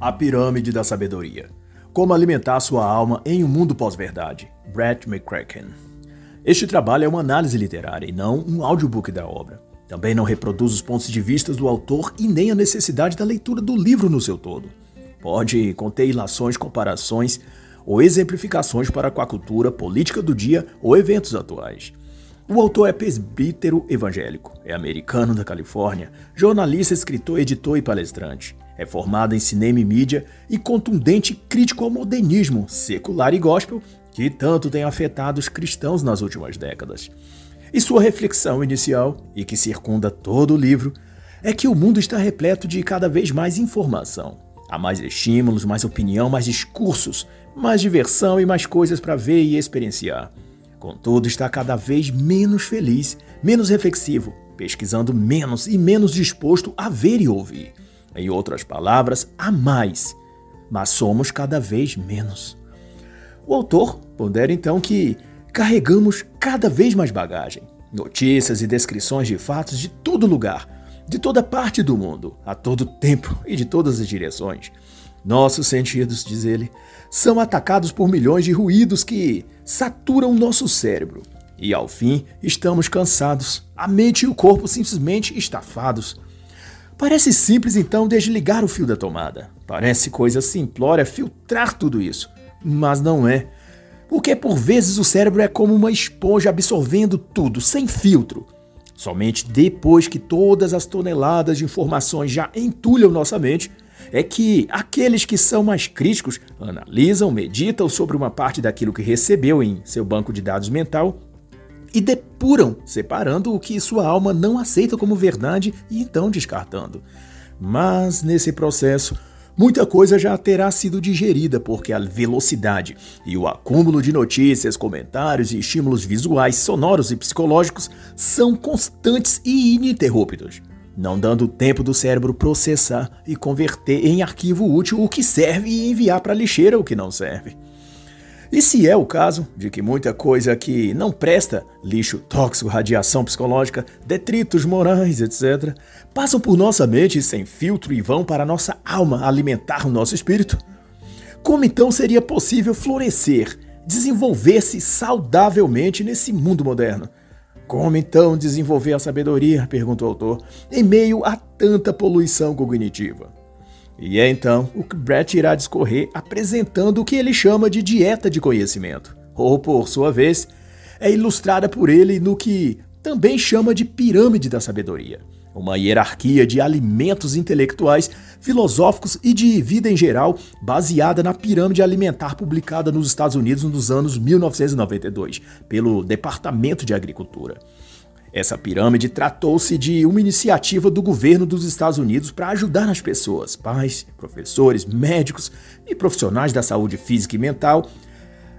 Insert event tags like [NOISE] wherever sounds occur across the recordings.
A Pirâmide da Sabedoria. Como alimentar sua alma em um mundo pós-verdade. Brett McCracken. Este trabalho é uma análise literária e não um audiobook da obra. Também não reproduz os pontos de vista do autor e nem a necessidade da leitura do livro no seu todo. Pode conter ilações, comparações ou exemplificações para com a cultura, política do dia ou eventos atuais. O autor é presbítero evangélico, é americano da Califórnia, jornalista, escritor, editor e palestrante. É formado em cinema e mídia e contundente crítico ao modernismo secular e gospel que tanto tem afetado os cristãos nas últimas décadas. E sua reflexão inicial, e que circunda todo o livro, é que o mundo está repleto de cada vez mais informação. Há mais estímulos, mais opinião, mais discursos, mais diversão e mais coisas para ver e experienciar. Contudo, está cada vez menos feliz, menos reflexivo, pesquisando menos e menos disposto a ver e ouvir. Em outras palavras, há mais, mas somos cada vez menos. O autor pondera então que carregamos cada vez mais bagagem, notícias e descrições de fatos de todo lugar, de toda parte do mundo, a todo tempo e de todas as direções. Nossos sentidos, diz ele, são atacados por milhões de ruídos que saturam nosso cérebro. E ao fim, estamos cansados, a mente e o corpo simplesmente estafados. Parece simples então desligar o fio da tomada. Parece coisa simplória filtrar tudo isso. Mas não é. Porque por vezes o cérebro é como uma esponja absorvendo tudo, sem filtro. Somente depois que todas as toneladas de informações já entulham nossa mente, é que aqueles que são mais críticos analisam, meditam sobre uma parte daquilo que recebeu em seu banco de dados mental e depuram, separando o que sua alma não aceita como verdade e então descartando. Mas nesse processo, muita coisa já terá sido digerida, porque a velocidade e o acúmulo de notícias, comentários e estímulos visuais, sonoros e psicológicos são constantes e ininterruptos, não dando tempo do cérebro processar e converter em arquivo útil o que serve e enviar para a lixeira o que não serve. E se é o caso de que muita coisa que não presta, lixo tóxico, radiação psicológica, detritos morais, etc., passam por nossa mente sem filtro e vão para nossa alma alimentar o nosso espírito, como então seria possível florescer, desenvolver-se saudavelmente nesse mundo moderno? Como então desenvolver a sabedoria? perguntou o autor, em meio a tanta poluição cognitiva. E é então o que Brett irá discorrer apresentando o que ele chama de dieta de conhecimento, ou por sua vez, é ilustrada por ele no que também chama de pirâmide da sabedoria, uma hierarquia de alimentos intelectuais, filosóficos e de vida em geral, baseada na pirâmide alimentar publicada nos Estados Unidos nos anos 1992 pelo Departamento de Agricultura. Essa pirâmide tratou-se de uma iniciativa do governo dos Estados Unidos para ajudar as pessoas, pais, professores, médicos e profissionais da saúde física e mental,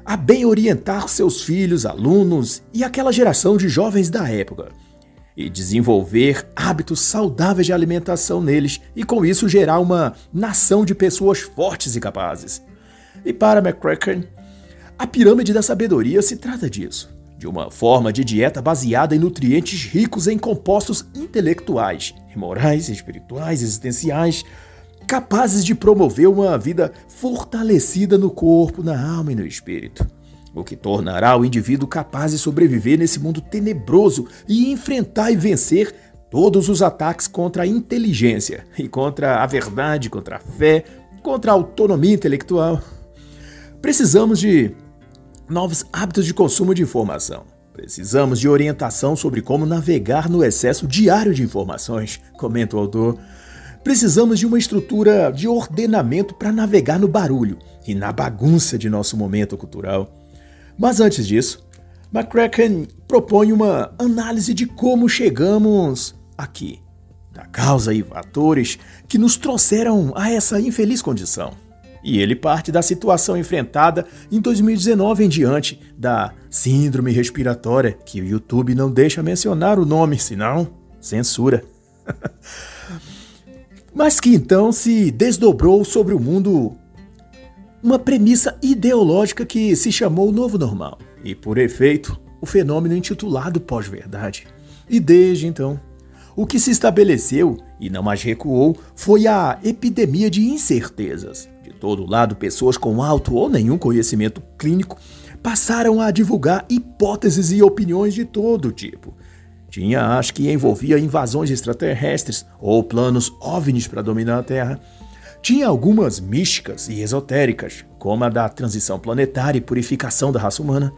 a bem orientar seus filhos, alunos e aquela geração de jovens da época, e desenvolver hábitos saudáveis de alimentação neles e com isso gerar uma nação de pessoas fortes e capazes. E para McCracken, a pirâmide da sabedoria se trata disso de uma forma de dieta baseada em nutrientes ricos em compostos intelectuais, morais, espirituais, existenciais, capazes de promover uma vida fortalecida no corpo, na alma e no espírito. O que tornará o indivíduo capaz de sobreviver nesse mundo tenebroso e enfrentar e vencer todos os ataques contra a inteligência e contra a verdade, contra a fé, contra a autonomia intelectual. Precisamos de novos hábitos de consumo de informação. Precisamos de orientação sobre como navegar no excesso diário de informações, comenta o autor. Precisamos de uma estrutura de ordenamento para navegar no barulho e na bagunça de nosso momento cultural. Mas antes disso, McCracken propõe uma análise de como chegamos aqui, da causa e fatores que nos trouxeram a essa infeliz condição. E ele parte da situação enfrentada em 2019 em diante da síndrome respiratória, que o YouTube não deixa mencionar o nome, senão censura. [LAUGHS] Mas que então se desdobrou sobre o mundo uma premissa ideológica que se chamou Novo Normal, e por efeito, o fenômeno intitulado pós-verdade. E desde então, O que se estabeleceu e não mais recuou foi a epidemia de incertezas. Todo lado, pessoas com alto ou nenhum conhecimento clínico passaram a divulgar hipóteses e opiniões de todo tipo. Tinha as que envolvia invasões extraterrestres ou planos OVNIs para dominar a Terra. Tinha algumas místicas e esotéricas, como a da transição planetária e purificação da raça humana.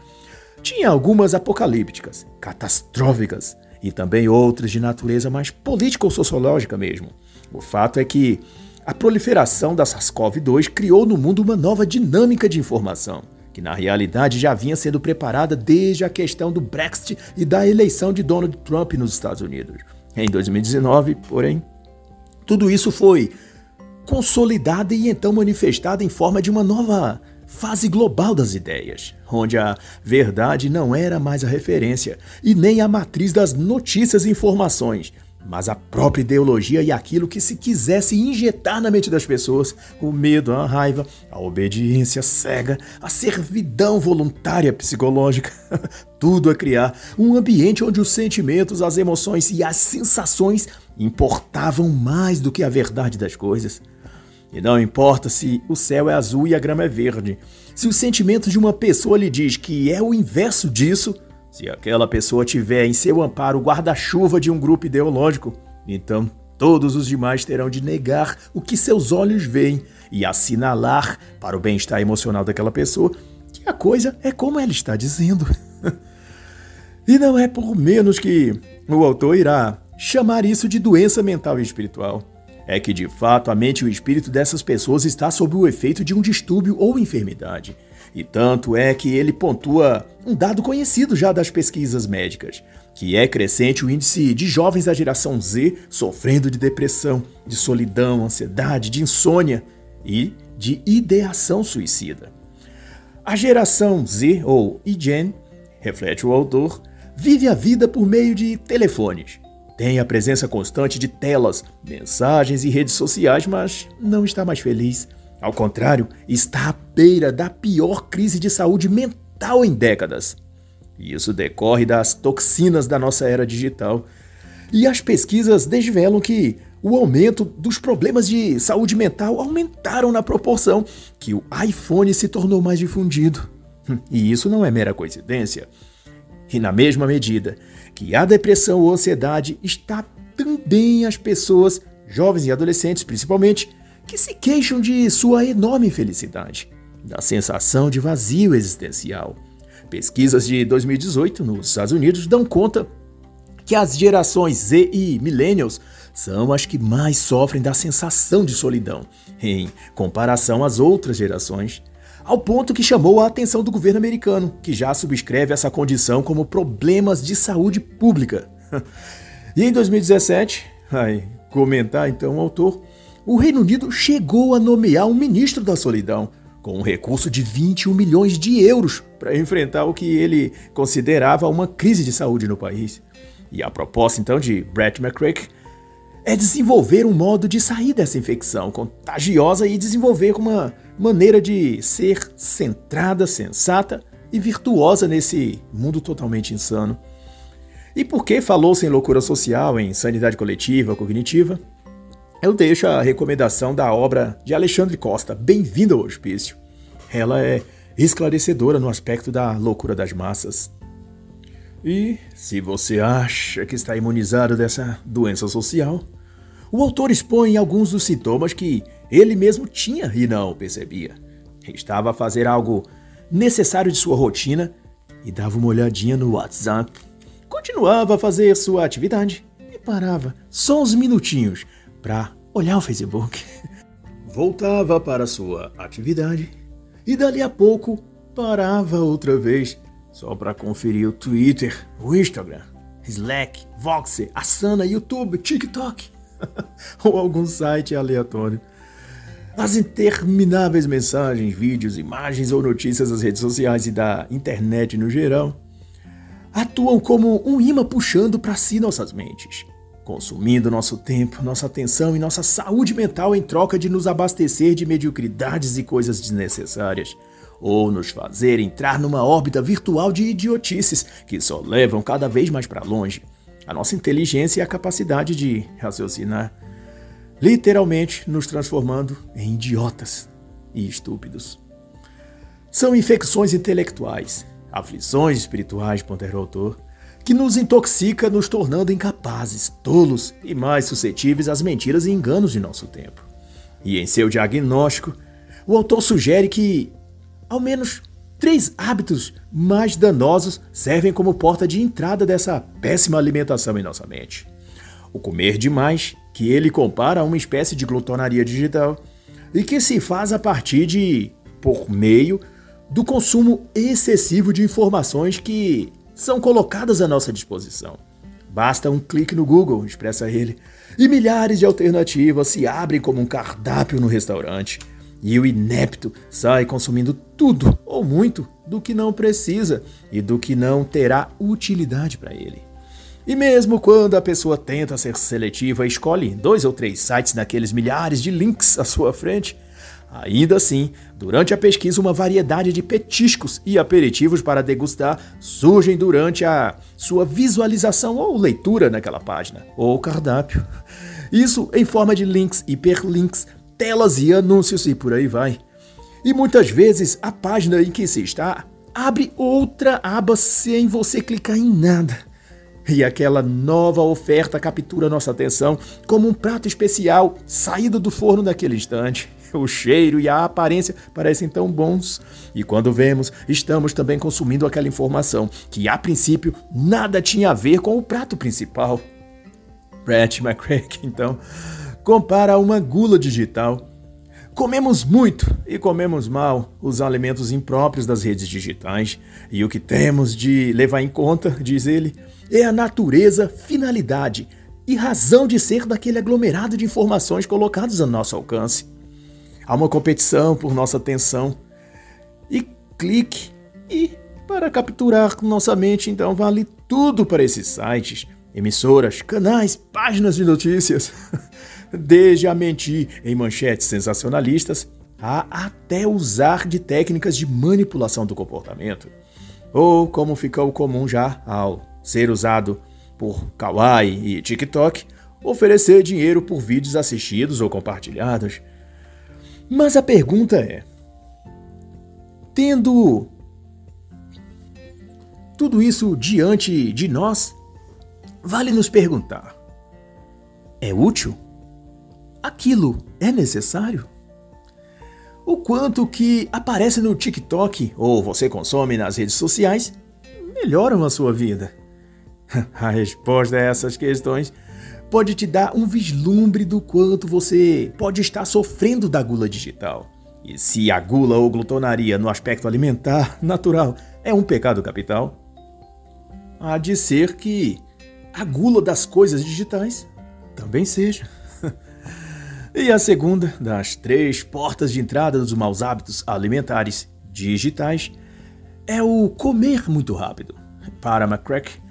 Tinha algumas apocalípticas, catastróficas, e também outras de natureza mais política ou sociológica mesmo. O fato é que a proliferação da SARS-CoV-2 criou no mundo uma nova dinâmica de informação, que na realidade já vinha sendo preparada desde a questão do Brexit e da eleição de Donald Trump nos Estados Unidos. Em 2019, porém, tudo isso foi consolidado e então manifestado em forma de uma nova fase global das ideias, onde a verdade não era mais a referência e nem a matriz das notícias e informações, mas a própria ideologia e aquilo que se quisesse injetar na mente das pessoas, o medo, a raiva, a obediência cega, a servidão voluntária psicológica, [LAUGHS] tudo a criar um ambiente onde os sentimentos, as emoções e as sensações importavam mais do que a verdade das coisas. E não importa se o céu é azul e a grama é verde. Se o sentimento de uma pessoa lhe diz que é o inverso disso, se aquela pessoa tiver em seu amparo o guarda-chuva de um grupo ideológico, então todos os demais terão de negar o que seus olhos veem e assinalar para o bem-estar emocional daquela pessoa que a coisa é como ela está dizendo. [LAUGHS] e não é por menos que o autor irá chamar isso de doença mental e espiritual é que de fato a mente e o espírito dessas pessoas está sob o efeito de um distúrbio ou enfermidade. E tanto é que ele pontua um dado conhecido já das pesquisas médicas, que é crescente o índice de jovens da geração Z sofrendo de depressão, de solidão, ansiedade, de insônia e de ideação suicida. A geração Z, ou IGEN, reflete o autor, vive a vida por meio de telefones, tem a presença constante de telas, mensagens e redes sociais, mas não está mais feliz. Ao contrário, está à beira da pior crise de saúde mental em décadas. Isso decorre das toxinas da nossa era digital. E as pesquisas desvelam que o aumento dos problemas de saúde mental aumentaram na proporção que o iPhone se tornou mais difundido. E isso não é mera coincidência. E na mesma medida que a depressão ou ansiedade está também as pessoas, jovens e adolescentes principalmente, que se queixam de sua enorme infelicidade, da sensação de vazio existencial. Pesquisas de 2018 nos Estados Unidos dão conta que as gerações Z e Millennials são as que mais sofrem da sensação de solidão, em comparação às outras gerações ao ponto que chamou a atenção do governo americano, que já subscreve essa condição como problemas de saúde pública. [LAUGHS] e em 2017, vai comentar então o autor, o Reino Unido chegou a nomear um ministro da solidão, com um recurso de 21 milhões de euros para enfrentar o que ele considerava uma crise de saúde no país. E a proposta então de Brett McCracken é desenvolver um modo de sair dessa infecção contagiosa e desenvolver uma maneira de ser centrada, sensata e virtuosa nesse mundo totalmente insano. E porque falou-se em loucura social, em sanidade coletiva, cognitiva, eu deixo a recomendação da obra de Alexandre Costa, Bem-vindo ao Hospício. Ela é esclarecedora no aspecto da loucura das massas. E se você acha que está imunizado dessa doença social, o autor expõe alguns dos sintomas que ele mesmo tinha e não percebia. Estava a fazer algo necessário de sua rotina e dava uma olhadinha no WhatsApp. Continuava a fazer sua atividade e parava só uns minutinhos para olhar o Facebook. Voltava para sua atividade e dali a pouco parava outra vez só para conferir o Twitter, o Instagram, Slack, Voxer, Asana, YouTube, TikTok [LAUGHS] ou algum site aleatório. As intermináveis mensagens, vídeos, imagens ou notícias das redes sociais e da internet no geral atuam como um imã puxando para si nossas mentes, consumindo nosso tempo, nossa atenção e nossa saúde mental em troca de nos abastecer de mediocridades e coisas desnecessárias ou nos fazer entrar numa órbita virtual de idiotices que só levam cada vez mais para longe. a nossa inteligência e a capacidade de raciocinar, literalmente nos transformando em idiotas e estúpidos. São infecções intelectuais, aflições espirituais, ponderou o autor, que nos intoxica, nos tornando incapazes, tolos e mais suscetíveis às mentiras e enganos de nosso tempo. E em seu diagnóstico, o autor sugere que, ao menos, três hábitos mais danosos servem como porta de entrada dessa péssima alimentação em nossa mente. O comer demais, que ele compara a uma espécie de glutonaria digital, e que se faz a partir de, por meio, do consumo excessivo de informações que são colocadas à nossa disposição. Basta um clique no Google, expressa ele, e milhares de alternativas se abrem como um cardápio no restaurante. E o inepto sai consumindo tudo ou muito do que não precisa e do que não terá utilidade para ele. E mesmo quando a pessoa tenta ser seletiva e escolhe dois ou três sites naqueles milhares de links à sua frente, Ainda assim, durante a pesquisa, uma variedade de petiscos e aperitivos para degustar surgem durante a sua visualização ou leitura naquela página, ou cardápio. Isso em forma de links, hiperlinks, telas e anúncios e por aí vai. E muitas vezes a página em que se está abre outra aba sem você clicar em nada. E aquela nova oferta captura nossa atenção como um prato especial saído do forno naquele instante. [LAUGHS] o cheiro e a aparência parecem tão bons. E quando vemos, estamos também consumindo aquela informação que, a princípio, nada tinha a ver com o prato principal. Brett McCracken, então, compara uma gula digital. Comemos muito e comemos mal os alimentos impróprios das redes digitais, e o que temos de levar em conta, diz ele, é a natureza, finalidade e razão de ser daquele aglomerado de informações colocados a nosso alcance. Há uma competição por nossa atenção. E clique. E para capturar nossa mente, então vale tudo para esses sites, emissoras, canais, páginas de notícias. [LAUGHS] Desde a mentir em manchetes sensacionalistas a até usar de técnicas de manipulação do comportamento. Ou como ficou comum já ao ser usado por Kawaii e TikTok, oferecer dinheiro por vídeos assistidos ou compartilhados. Mas a pergunta é: tendo tudo isso diante de nós, vale nos perguntar: é útil? Aquilo é necessário? O quanto que aparece no TikTok ou você consome nas redes sociais melhoram a sua vida? [LAUGHS] A resposta a essas questões pode te dar um vislumbre do quanto você pode estar sofrendo da gula digital. E se a gula ou glutonaria no aspecto alimentar [LAUGHS] natural é um pecado capital, há de ser que a gula das coisas digitais também seja. [LAUGHS] e a segunda das três portas de entrada dos maus hábitos alimentares digitais é o comer muito rápido. Para McCrack,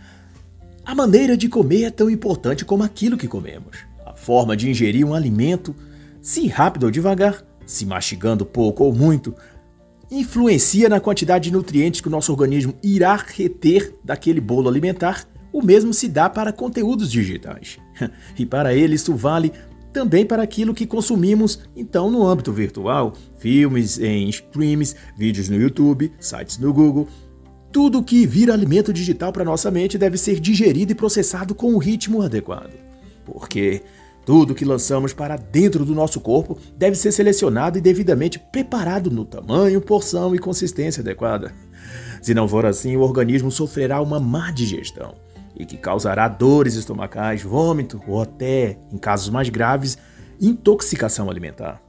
a maneira de comer é tão importante como aquilo que comemos. A forma de ingerir um alimento, se rápido ou devagar, se mastigando pouco ou muito, influencia na quantidade de nutrientes que o nosso organismo irá reter daquele bolo alimentar. O mesmo se dá para conteúdos digitais. [LAUGHS] E para ele isso vale também para aquilo que consumimos então no âmbito virtual, filmes em streams, vídeos no YouTube, sites no Google, tudo que vira alimento digital para nossa mente deve ser digerido e processado com o ritmo adequado. Porque tudo que lançamos para dentro do nosso corpo deve ser selecionado e devidamente preparado no tamanho, porção e consistência adequada. Se não for assim, o organismo sofrerá uma má digestão e que causará dores estomacais, vômito ou até, em casos mais graves, intoxicação alimentar.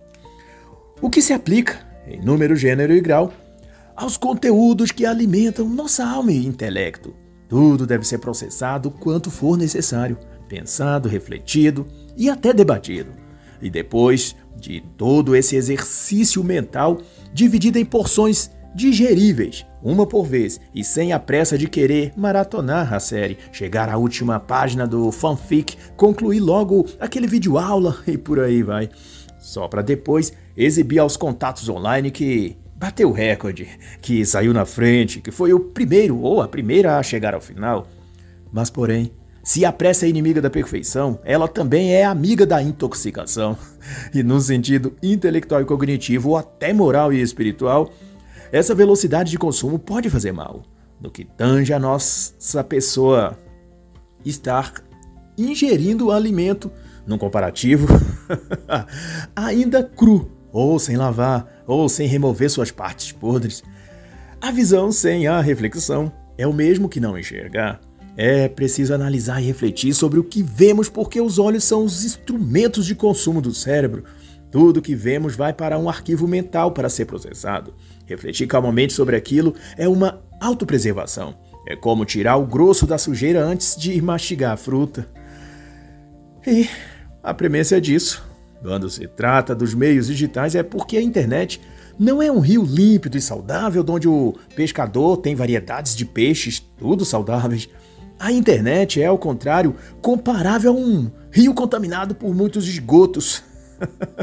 O que se aplica, em número, gênero e grau, aos conteúdos que alimentam nossa alma e intelecto. Tudo deve ser processado quanto for necessário, pensado, refletido e até debatido. E depois de todo esse exercício mental, dividido em porções digeríveis, uma por vez, e sem a pressa de querer maratonar a série, chegar à última página do fanfic, concluir logo aquele vídeo aula [LAUGHS] e por aí vai. Só para depois exibir aos contatos online que bateu o recorde, que saiu na frente, que foi o primeiro ou a primeira a chegar ao final. Mas, porém, Se a pressa é inimiga da perfeição, ela também é amiga da intoxicação. E no sentido intelectual e cognitivo, ou até moral e espiritual, essa velocidade de consumo pode fazer mal. No que tange a nossa pessoa estar ingerindo alimento, num comparativo, [LAUGHS] ainda cru, ou sem lavar, ou sem remover suas partes podres. A visão sem a reflexão é o mesmo que não enxergar. É preciso analisar e refletir sobre o que vemos, porque os olhos são os instrumentos de consumo do cérebro. Tudo que vemos vai para um arquivo mental para ser processado. Refletir calmamente sobre aquilo é uma autopreservação. É como tirar o grosso da sujeira antes de mastigar a fruta. E a premissa é disso. Quando se trata dos meios digitais, é porque a internet não é um rio límpido e saudável, onde o pescador tem variedades de peixes, tudo saudáveis. A internet é, ao contrário, comparável a um rio contaminado por muitos esgotos. [LAUGHS]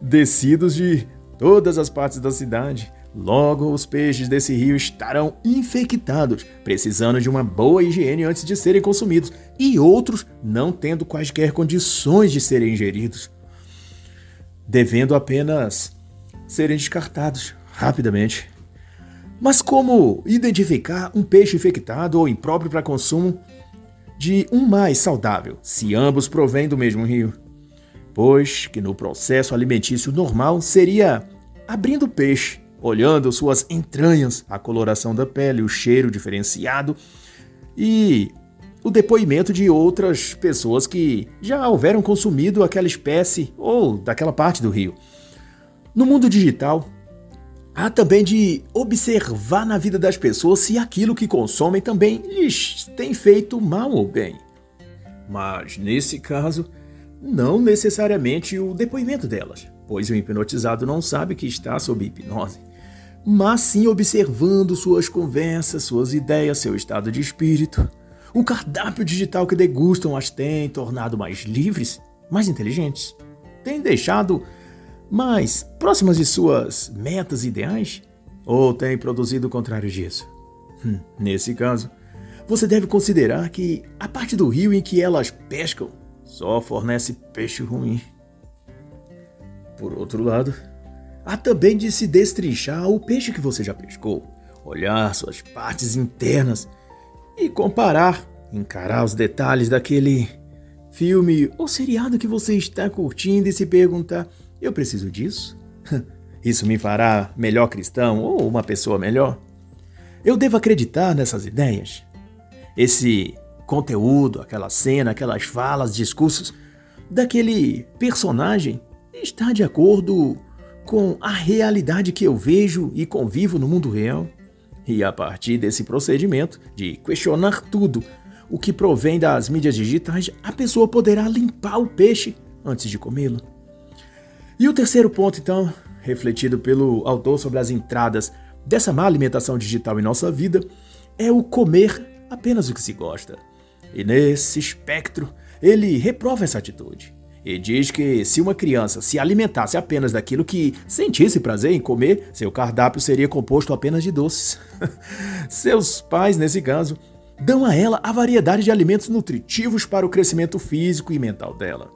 Descidos de todas as partes da cidade. Logo, os peixes desse rio estarão infectados, precisando de uma boa higiene antes de serem consumidos, e outros não tendo quaisquer condições de serem ingeridos, devendo apenas serem descartados rapidamente. Mas como identificar um peixe infectado ou impróprio para consumo de um mais saudável, se ambos provêm do mesmo rio? Pois que no processo alimentício normal seria abrindo o peixe, olhando suas entranhas, a coloração da pele, o cheiro diferenciado e o depoimento de outras pessoas que já houveram consumido aquela espécie ou daquela parte do rio. No mundo digital, Há também de observar na vida das pessoas se aquilo que consomem também lhes tem feito mal ou bem. Mas, nesse caso, não necessariamente o depoimento delas, pois o hipnotizado não sabe que está sob hipnose, mas sim observando suas conversas, suas ideias, seu estado de espírito. O cardápio digital que degustam as tem tornado mais livres, mais inteligentes, tem deixado mais próximas de suas metas ideais? Ou tem produzido o contrário disso? Hum, nesse caso, você deve considerar que a parte do rio em que elas pescam só fornece peixe ruim. Por outro lado, há também de se destrinchar o peixe que você já pescou, olhar suas partes internas e comparar, encarar os detalhes daquele filme ou seriado que você está curtindo e se perguntar eu preciso disso? [LAUGHS] Isso me fará melhor cristão ou uma pessoa melhor? Eu devo acreditar nessas ideias? Esse conteúdo, aquela cena, aquelas falas, discursos daquele personagem está de acordo com a realidade que eu vejo e convivo no mundo real? E a partir desse procedimento de questionar tudo o que provém das mídias digitais, a pessoa poderá limpar o peixe antes de comê-lo. E o terceiro ponto, então, refletido pelo autor sobre as entradas dessa má alimentação digital em nossa vida, é o comer apenas o que se gosta. E nesse espectro, ele reprova essa atitude. E diz que se uma criança se alimentasse apenas daquilo que sentisse prazer em comer, seu cardápio seria composto apenas de doces. [LAUGHS] Seus pais, nesse caso, dão a ela a variedade de alimentos nutritivos para o crescimento físico e mental dela.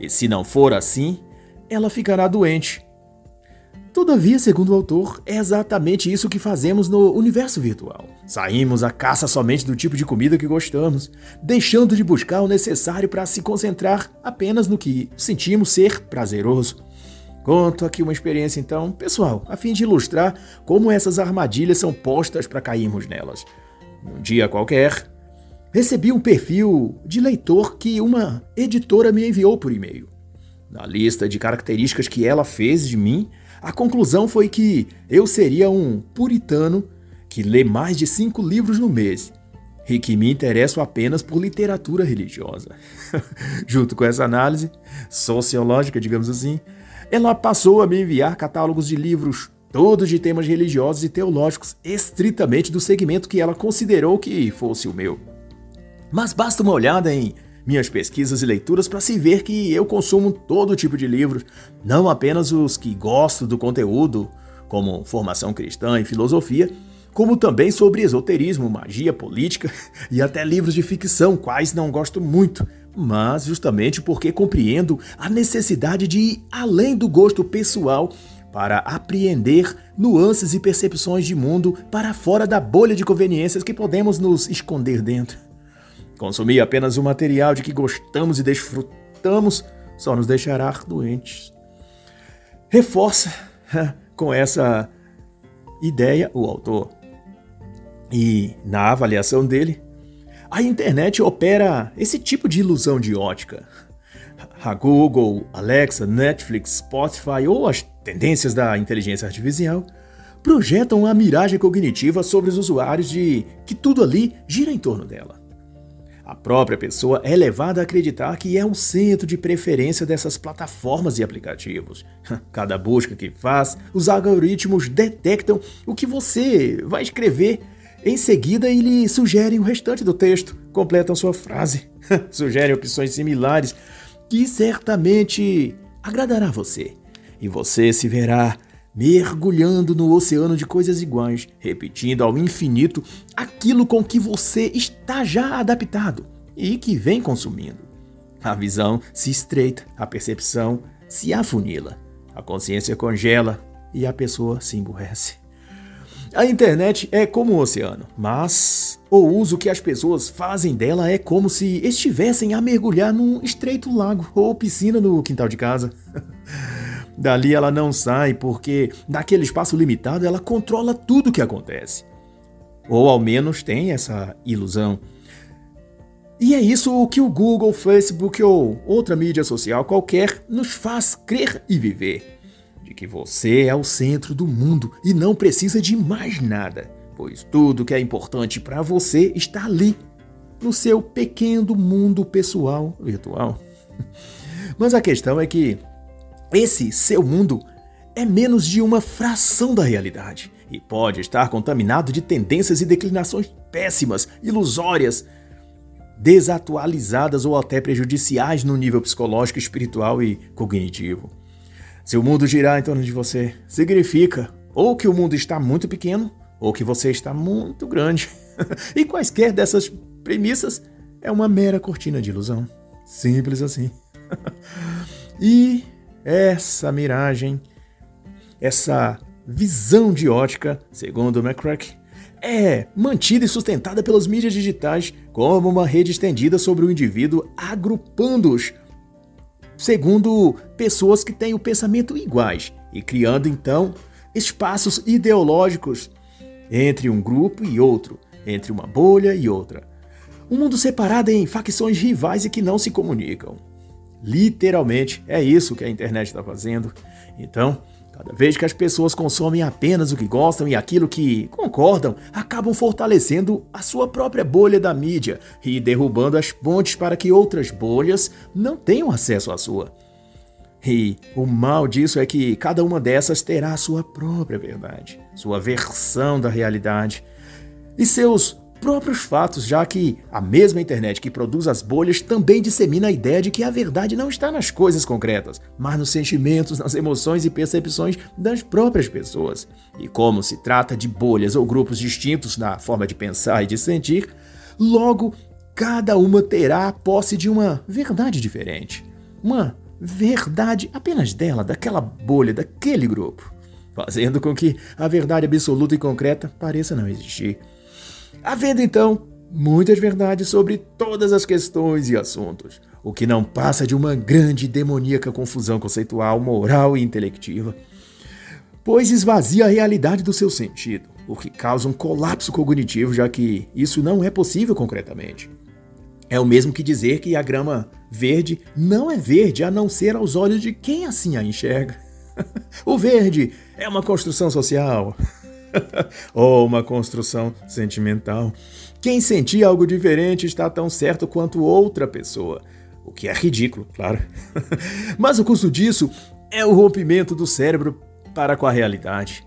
E se não for assim, ela ficará doente. Todavia, segundo o autor, é exatamente isso que fazemos no universo virtual. Saímos à caça somente do tipo de comida que gostamos, deixando de buscar o necessário para se concentrar apenas no que sentimos ser prazeroso. Conto aqui uma experiência, então, pessoal, a fim de ilustrar como essas armadilhas são postas para cairmos nelas. Num dia qualquer, recebi um perfil de leitor que uma editora me enviou por e-mail. Na lista de características que ela fez de mim, a conclusão foi que eu seria um puritano que lê mais de cinco livros no mês e que me interesso apenas por literatura religiosa. [LAUGHS] Junto com essa análise sociológica, digamos assim, ela passou a me enviar catálogos de livros todos de temas religiosos e teológicos, estritamente do segmento que ela considerou que fosse o meu. Mas basta uma olhada em minhas pesquisas e leituras para se ver que eu consumo todo tipo de livros, não apenas os que gosto do conteúdo, como formação cristã e filosofia, como também sobre esoterismo, magia, política [LAUGHS] e até livros de ficção, quais não gosto muito, mas justamente porque compreendo a necessidade de ir além do gosto pessoal para apreender nuances e percepções de mundo para fora da bolha de conveniências que podemos nos esconder dentro. Consumir apenas o material de que gostamos e desfrutamos só nos deixará doentes. Reforça [LAUGHS] com essa ideia o autor. E na avaliação dele, a internet opera esse tipo de ilusão de ótica. A Google, Alexa, Netflix, Spotify ou as tendências da inteligência artificial projetam a miragem cognitiva sobre os usuários de que tudo ali gira em torno dela. A própria pessoa é levada a acreditar que é o centro de preferência dessas plataformas e aplicativos. [LAUGHS] Cada busca que faz, os algoritmos detectam o que você vai escrever em seguida e lhe sugerem o restante do texto, completam sua frase, [LAUGHS] sugerem opções similares que certamente agradará você. E você se verá mergulhando no oceano de coisas iguais, repetindo ao infinito aquilo com que você está já adaptado e que vem consumindo. A visão se estreita, a percepção se afunila, a consciência congela e a pessoa se emburrece. A internet é como o oceano, mas o uso que as pessoas fazem dela é como se estivessem a mergulhar num estreito lago ou piscina no quintal de casa. [LAUGHS] Dali ela não sai porque, naquele espaço limitado, ela controla tudo o que acontece. Ou ao menos tem essa ilusão. E é isso o que o Google, Facebook ou outra mídia social qualquer nos faz crer e viver. De que você é o centro do mundo e não precisa de mais nada, pois tudo que é importante para você está ali, no seu pequeno mundo pessoal virtual. [LAUGHS] Mas a questão é que esse seu mundo é menos de uma fração da realidade e pode estar contaminado de tendências e declinações péssimas, ilusórias, desatualizadas ou até prejudiciais no nível psicológico, espiritual e cognitivo. Se o mundo girar em torno de você, significa ou que o mundo está muito pequeno ou que você está muito grande. [LAUGHS] e quaisquer dessas premissas é uma mera cortina de ilusão. Simples assim. [LAUGHS] e essa miragem, essa visão de ótica, segundo McCrack, é mantida e sustentada pelas mídias digitais como uma rede estendida sobre o indivíduo, agrupando-os segundo pessoas que têm o pensamento iguais e criando então espaços ideológicos entre um grupo e outro, entre uma bolha e outra. Um mundo separado em facções rivais e que não se comunicam. Literalmente é isso que a internet está fazendo. Então, cada vez que as pessoas consomem apenas o que gostam e aquilo que concordam, acabam fortalecendo a sua própria bolha da mídia e derrubando as pontes para que outras bolhas não tenham acesso à sua. E o mal disso é que cada uma dessas terá sua própria verdade, sua versão da realidade e seus próprios fatos, já que a mesma internet que produz as bolhas também dissemina a ideia de que a verdade não está nas coisas concretas, mas nos sentimentos, nas emoções e percepções das próprias pessoas. E como se trata de bolhas ou grupos distintos na forma de pensar e de sentir, logo cada uma terá a posse de uma verdade diferente. Uma verdade apenas dela, daquela bolha, daquele grupo, fazendo com que a verdade absoluta e concreta pareça não existir. Havendo então muitas verdades sobre todas as questões e assuntos, o que não passa de uma grande demoníaca confusão conceitual, moral e intelectiva, pois esvazia a realidade do seu sentido, o que causa um colapso cognitivo, já que isso não é possível concretamente. É o mesmo que dizer que a grama verde não é verde a não ser aos olhos de quem assim a enxerga. [LAUGHS] o verde é uma construção social. [LAUGHS] Ou uma construção sentimental. Quem sentir algo diferente está tão certo quanto outra pessoa. O que é ridículo, claro. [LAUGHS] Mas o custo disso é o rompimento do cérebro para com a realidade.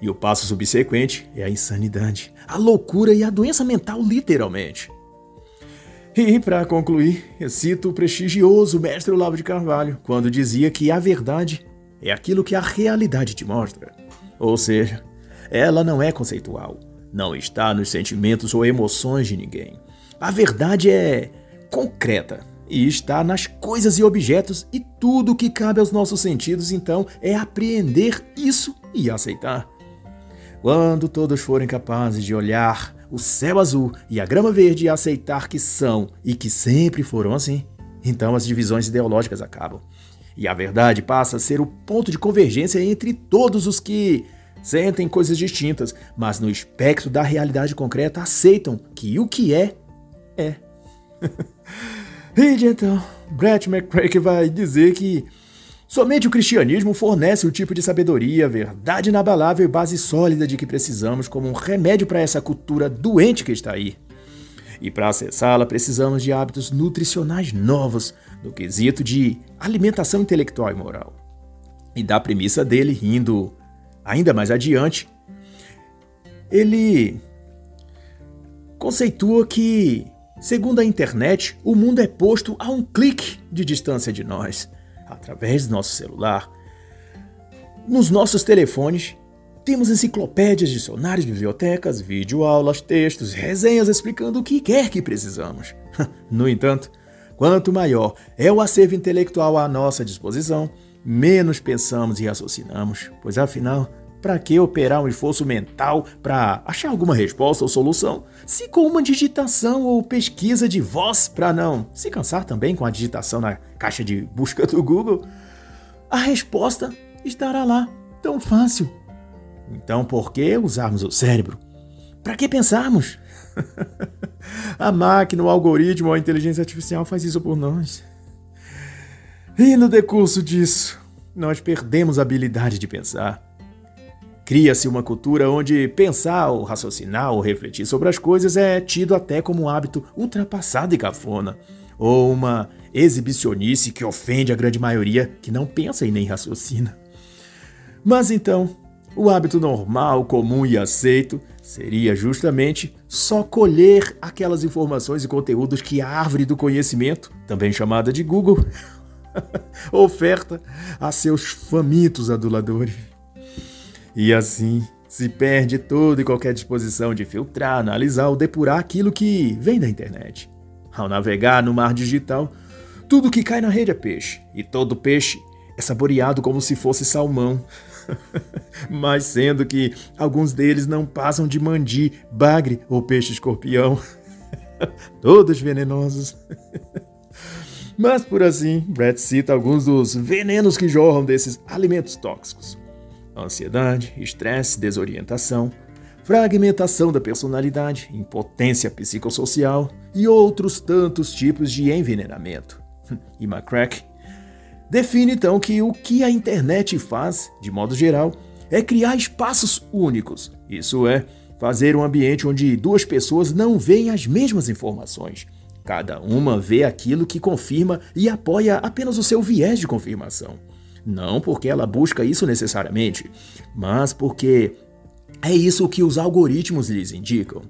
E o passo subsequente é a insanidade, a loucura e a doença mental, literalmente. E, para concluir, eu cito o prestigioso mestre Olavo de Carvalho, quando dizia que a verdade é aquilo que a realidade te mostra. Ou seja, ela não é conceitual. Não está nos sentimentos ou emoções de ninguém. A verdade é concreta e está nas coisas e objetos e tudo que cabe aos nossos sentidos, então, é apreender isso e aceitar. Quando todos forem capazes de olhar o céu azul e a grama verde e aceitar que são e que sempre foram assim, então as divisões ideológicas acabam. E a verdade passa a ser o ponto de convergência entre todos os que sentem coisas distintas, mas no espectro da realidade concreta aceitam que o que é, é. [LAUGHS] e então, Brett McCracken vai dizer que somente o cristianismo fornece o tipo de sabedoria, verdade inabalável e base sólida de que precisamos como um remédio para essa cultura doente que está aí. E para acessá-la, precisamos de hábitos nutricionais novos no quesito de alimentação intelectual e moral. E da premissa dele, indo ainda mais adiante, ele conceitua que, segundo a internet, o mundo é posto a um clique de distância de nós, através do nosso celular. Nos nossos telefones, temos enciclopédias, dicionários, bibliotecas, videoaulas, textos, resenhas explicando o que quer que precisamos. [LAUGHS] No entanto, quanto maior é o acervo intelectual à nossa disposição, menos pensamos e raciocinamos, pois afinal, para que operar um esforço mental para achar alguma resposta ou solução, se com uma digitação ou pesquisa de voz para não se cansar também com a digitação na caixa de busca do Google, a resposta estará lá, tão fácil então, por que usarmos o cérebro? Para que pensarmos? [LAUGHS] a máquina, o algoritmo a inteligência artificial faz isso por nós. E no decurso disso, nós perdemos a habilidade de pensar. Cria-se uma cultura onde pensar ou raciocinar ou refletir sobre as coisas é tido até como um hábito ultrapassado e cafona, ou uma exibicionice que ofende a grande maioria que não pensa e nem raciocina. Mas então, o hábito normal, comum e aceito seria justamente só colher aquelas informações e conteúdos que a árvore do conhecimento, também chamada de Google, [LAUGHS] oferta a seus famintos aduladores. E assim se perde toda e qualquer disposição de filtrar, analisar ou depurar aquilo que vem da internet. Ao navegar no mar digital, tudo que cai na rede é peixe, e todo peixe é saboreado como se fosse salmão. [LAUGHS] Mas sendo que alguns deles não passam de mandi, bagre ou peixe escorpião. [LAUGHS] Todos venenosos. Mas por assim, Brett cita alguns dos venenos que jorram desses alimentos tóxicos: ansiedade, estresse, desorientação, fragmentação da personalidade, impotência psicossocial e outros tantos tipos de envenenamento. [LAUGHS] E McCrack define então que o que a internet faz, de modo geral, é criar espaços únicos. Isso é, fazer um ambiente onde duas pessoas não veem as mesmas informações. Cada uma vê aquilo que confirma e apoia apenas o seu viés de confirmação. Não porque ela busca isso necessariamente, mas porque é isso que os algoritmos lhes indicam.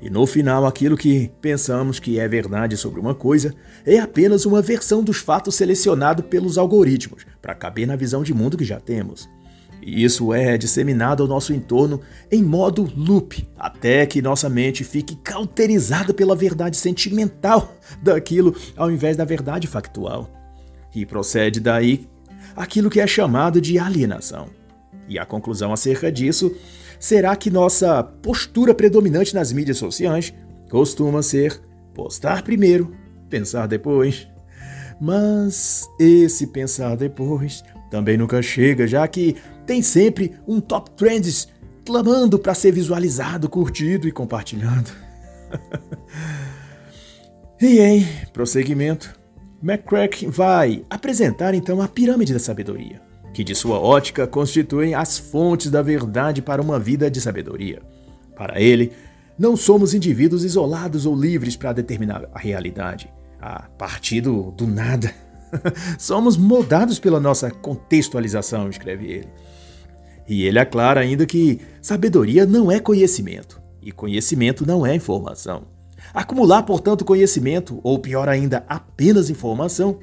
E no final, aquilo que pensamos que é verdade sobre uma coisa é apenas uma versão dos fatos selecionado pelos algoritmos para caber na visão de mundo que já temos. E isso é disseminado ao nosso entorno em modo loop, até que nossa mente fique cauterizada pela verdade sentimental daquilo ao invés da verdade factual. E procede daí aquilo que é chamado de alienação. E a conclusão acerca disso será que nossa postura predominante nas mídias sociais costuma ser postar primeiro, pensar depois. Mas esse pensar depois também nunca chega, já que tem sempre um top trends clamando para ser visualizado, curtido e compartilhado. [LAUGHS] e em prosseguimento, McCracken vai apresentar então a pirâmide da sabedoria que de sua ótica constituem as fontes da verdade para uma vida de sabedoria. Para ele, não somos indivíduos isolados ou livres para determinar a realidade, a partir do, do nada. [LAUGHS] somos moldados pela nossa contextualização, escreve ele. E ele aclara ainda que sabedoria não é conhecimento, e conhecimento não é informação. Acumular, portanto, conhecimento, ou pior ainda, apenas informação,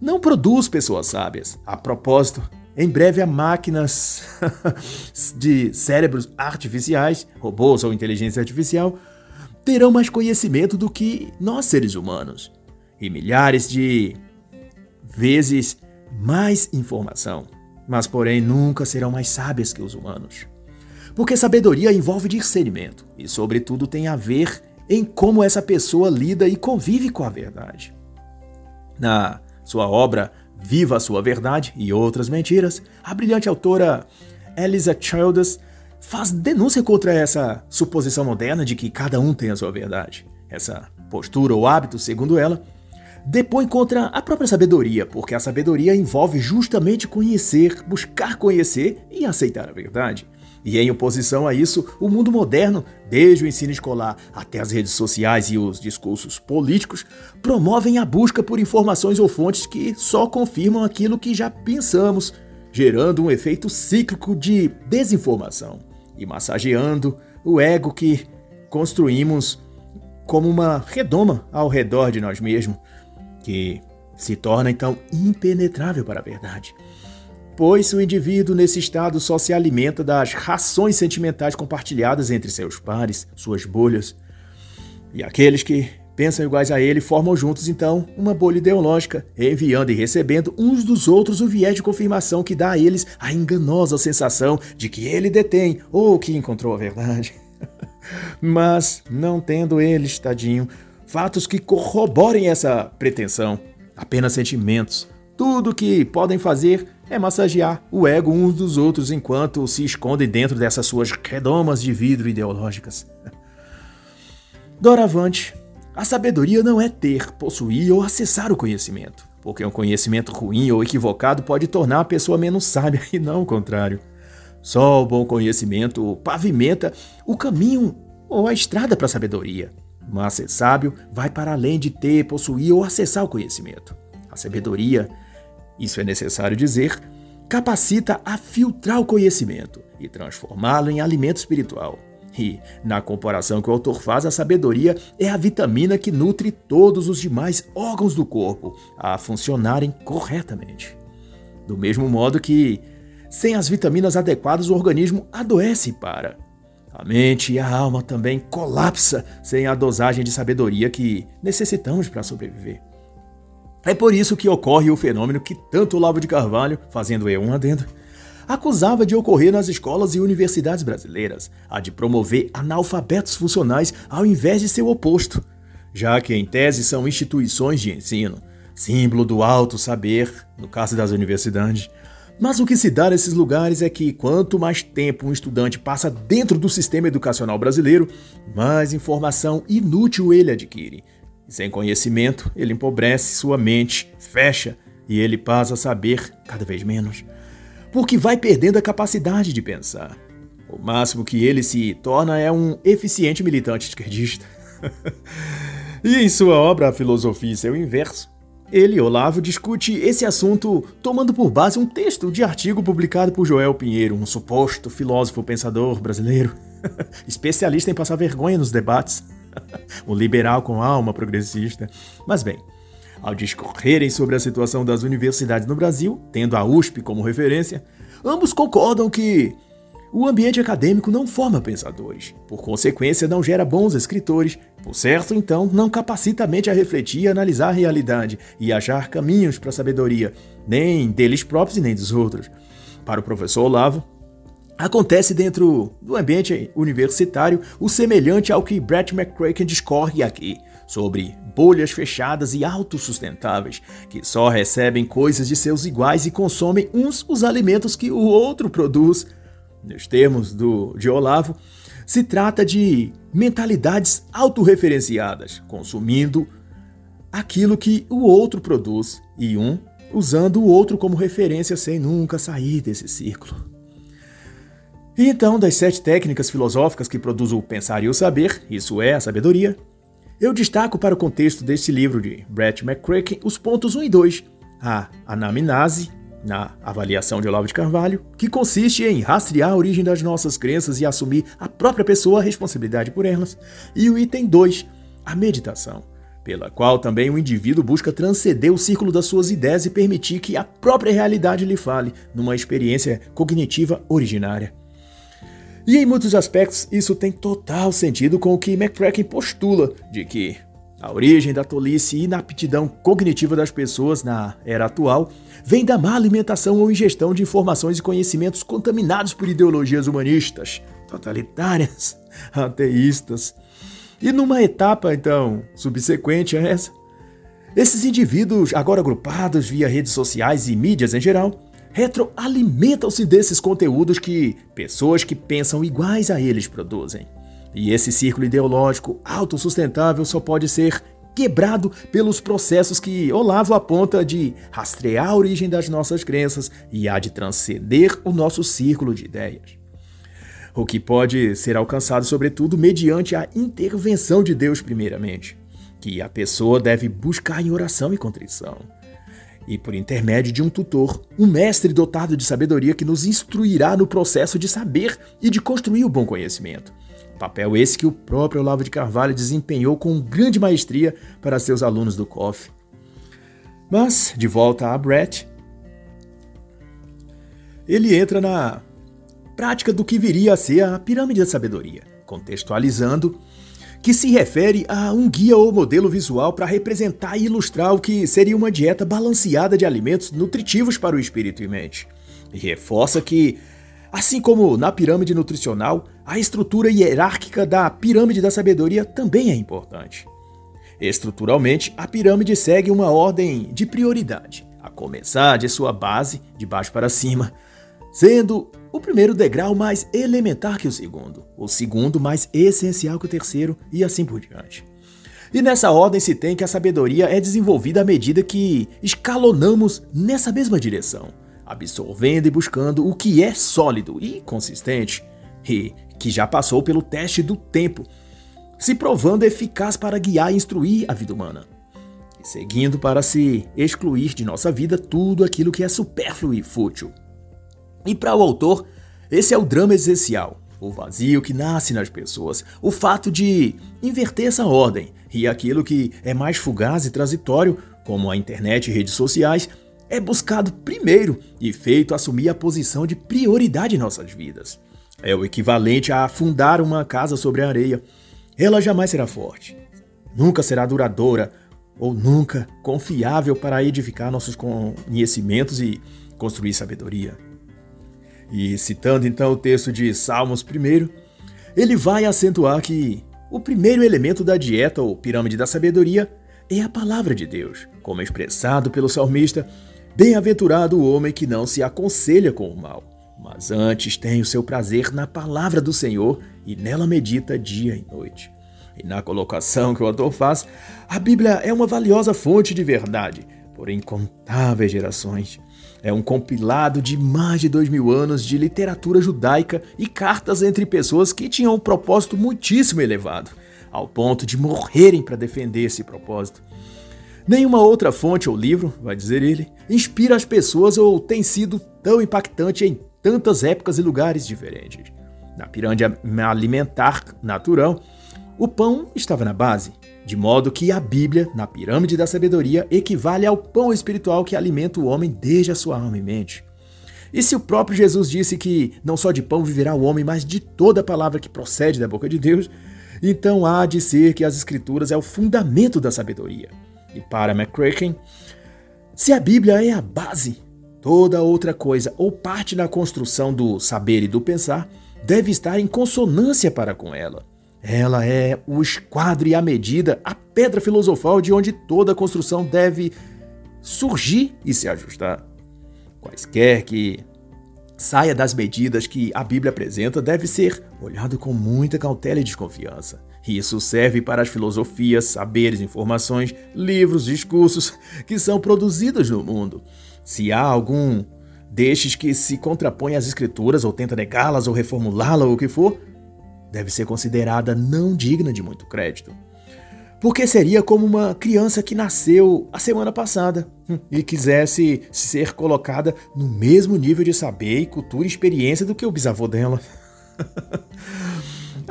não produz pessoas sábias. A propósito, em breve há máquinas [LAUGHS] de cérebros artificiais, robôs ou inteligência artificial, terão mais conhecimento do que nós seres humanos e milhares de vezes mais informação, mas porém nunca serão mais sábias que os humanos. Porque sabedoria envolve discernimento e, sobretudo, tem a ver em como essa pessoa lida e convive com a verdade. Na sua obra Viva a Sua Verdade e Outras Mentiras, a brilhante autora Elisa Childers faz denúncia contra essa suposição moderna de que cada um tem a sua verdade. Essa postura ou hábito, segundo ela, depõe contra a própria sabedoria, porque a sabedoria envolve justamente conhecer, buscar conhecer e aceitar a verdade. E em oposição a isso, o mundo moderno, desde o ensino escolar até as redes sociais e os discursos políticos, promovem a busca por informações ou fontes que só confirmam aquilo que já pensamos, gerando um efeito cíclico de desinformação e massageando o ego que construímos como uma redoma ao redor de nós mesmos, que se torna então impenetrável para a verdade. Pois o indivíduo nesse estado só se alimenta das rações sentimentais compartilhadas entre seus pares, suas bolhas. E aqueles que pensam iguais a ele formam juntos então uma bolha ideológica, enviando e recebendo uns dos outros o viés de confirmação que dá a eles a enganosa sensação de que ele detém ou que encontrou a verdade. [LAUGHS] Mas não tendo eles, tadinho, fatos que corroborem essa pretensão, apenas sentimentos. Tudo que podem fazer é massagear o ego uns dos outros enquanto se escondem dentro dessas suas redomas de vidro ideológicas. [LAUGHS] Doravante, a sabedoria não é ter, possuir ou acessar o conhecimento, porque um conhecimento ruim ou equivocado pode tornar a pessoa menos sábia [LAUGHS] e não o contrário. Só o bom conhecimento pavimenta o caminho ou a estrada para a sabedoria. Mas ser sábio vai para além de ter, possuir ou acessar o conhecimento. A sabedoria, isso é necessário dizer, capacita a filtrar o conhecimento e transformá-lo em alimento espiritual. E, na comparação que o autor faz, a sabedoria é a vitamina que nutre todos os demais órgãos do corpo a funcionarem corretamente. Do mesmo modo que, sem as vitaminas adequadas, o organismo adoece para a mente e a alma também colapsa sem a dosagem de sabedoria que necessitamos para sobreviver. É por isso que ocorre o fenômeno que tanto Olavo de Carvalho, fazendo eu um adendo, acusava de ocorrer nas escolas e universidades brasileiras, a de promover analfabetos funcionais ao invés de seu oposto, já que em tese são instituições de ensino, símbolo do alto saber, no caso das universidades, mas o que se dá nesses lugares é que quanto mais tempo um estudante passa dentro do sistema educacional brasileiro, mais informação inútil ele adquire. sem conhecimento, ele empobrece sua mente, fecha e ele passa a saber cada vez menos, porque vai perdendo a capacidade de pensar. O máximo que ele se torna é um eficiente militante esquerdista. [LAUGHS] e em sua obra A Filosofia e seu Inverso, ele, Olavo, discute esse assunto tomando por base um texto de artigo publicado por Joel Pinheiro, um suposto filósofo pensador brasileiro, [LAUGHS] especialista em passar vergonha nos debates, [LAUGHS] um liberal com alma progressista. Mas bem, ao discorrerem sobre a situação das universidades no Brasil, tendo a USP como referência, ambos concordam que o ambiente acadêmico não forma pensadores, por consequência, não gera bons escritores, por certo, então, não capacita a mente a refletir e analisar a realidade e achar caminhos para a sabedoria, nem deles próprios e nem dos outros. Para o professor Olavo, acontece dentro do ambiente universitário o semelhante ao que Brett McCracken discorre aqui, sobre bolhas fechadas e autossustentáveis, que só recebem coisas de seus iguais e consomem uns os alimentos que o outro produz nos termos do, de Olavo, se trata de mentalidades autorreferenciadas, consumindo aquilo que o outro produz e um usando o outro como referência sem nunca sair desse círculo. E então, das sete técnicas filosóficas que produzem o pensar e o saber, isso é a sabedoria, eu destaco para o contexto deste livro de Brett McCracken os pontos 1 e 2, a anamnese, na avaliação de Olavo de Carvalho, que consiste em rastrear a origem das nossas crenças e assumir a própria pessoa a responsabilidade por elas. E o item 2, a meditação, pela qual também o indivíduo busca transcender o círculo das suas ideias e permitir que a própria realidade lhe fale, numa experiência cognitiva originária. E em muitos aspectos, isso tem total sentido com o que McCracken postula, de que a origem da tolice e inaptidão cognitiva das pessoas na era atual vem da má alimentação ou ingestão de informações e conhecimentos contaminados por ideologias humanistas, totalitárias, [LAUGHS] ateístas. E numa etapa, então, subsequente a essa, esses indivíduos, agora agrupados via redes sociais e mídias em geral, retroalimentam-se desses conteúdos que pessoas que pensam iguais a eles produzem. E esse círculo ideológico autossustentável só pode ser quebrado pelos processos que Olavo aponta de rastrear a origem das nossas crenças e há de transcender o nosso círculo de ideias. O que pode ser alcançado, sobretudo, mediante a intervenção de Deus, primeiramente, que a pessoa deve buscar em oração e contrição. E por intermédio de um tutor, um mestre dotado de sabedoria que nos instruirá no processo de saber e de construir o bom conhecimento Papel esse que o próprio Olavo de Carvalho desempenhou com grande maestria para seus alunos do COF. Mas, de volta a Brett, ele entra na prática do que viria a ser a pirâmide da sabedoria, contextualizando que se refere a um guia ou modelo visual para representar e ilustrar o que seria uma dieta balanceada de alimentos nutritivos para o espírito e mente. E reforça que Assim como na pirâmide nutricional, a estrutura hierárquica da pirâmide da sabedoria também é importante. Estruturalmente, a pirâmide segue uma ordem de prioridade, a começar de sua base, de baixo para cima, sendo o primeiro degrau mais elementar que o segundo, o segundo mais essencial que o terceiro e assim por diante. E nessa ordem se tem que a sabedoria é desenvolvida à medida que escalonamos nessa mesma direção absorvendo e buscando o que é sólido e consistente, e que já passou pelo teste do tempo, se provando eficaz para guiar e instruir a vida humana, e seguindo para se excluir de nossa vida tudo aquilo que é supérfluo e fútil. E para o autor, esse é o drama essencial, o vazio que nasce nas pessoas, o fato de inverter essa ordem e aquilo que é mais fugaz e transitório, como a internet e redes sociais, é buscado primeiro e feito assumir a posição de prioridade em nossas vidas. É o equivalente a fundar uma casa sobre a areia. Ela jamais será forte, nunca será duradoura ou nunca confiável para edificar nossos conhecimentos e construir sabedoria. E citando então o texto de Salmos I, ele vai acentuar que o primeiro elemento da dieta ou pirâmide da sabedoria é a palavra de Deus, como expressado pelo salmista Bem-aventurado o homem que não se aconselha com o mal, mas antes tem o seu prazer na palavra do Senhor e nela medita dia e noite. E na colocação que o autor faz, a Bíblia é uma valiosa fonte de verdade por incontáveis gerações. É um compilado de mais de dois mil anos de literatura judaica e cartas entre pessoas que tinham um propósito muitíssimo elevado, ao ponto de morrerem para defender esse propósito. Nenhuma outra fonte ou livro, vai dizer ele, inspira as pessoas ou tem sido tão impactante em tantas épocas e lugares diferentes. Na pirâmide alimentar natural, o pão estava na base, de modo que a Bíblia, na pirâmide da sabedoria, equivale ao pão espiritual que alimenta o homem desde a sua alma e mente. E se o próprio Jesus disse que não só de pão viverá o homem, mas de toda palavra que procede da boca de Deus, então há de ser que as Escrituras é o fundamento da sabedoria. E para McCracken, se a Bíblia é a base, toda outra coisa ou parte da construção do saber e do pensar deve estar em consonância para com ela. Ela é o esquadro e a medida, a pedra filosofal de onde toda construção deve surgir e se ajustar. Quaisquer que saia das medidas que a Bíblia apresenta deve ser olhado com muita cautela e desconfiança. Isso serve para as filosofias, saberes, informações, livros, discursos [LAUGHS] que são produzidos no mundo. Se há algum destes que se contrapõe às escrituras ou tenta negá-las ou reformulá-la ou o que for, deve ser considerada não digna de muito crédito. Porque seria como uma criança que nasceu a semana passada hum, e quisesse ser colocada no mesmo nível de saber, cultura e experiência do que o bisavô dela. [LAUGHS]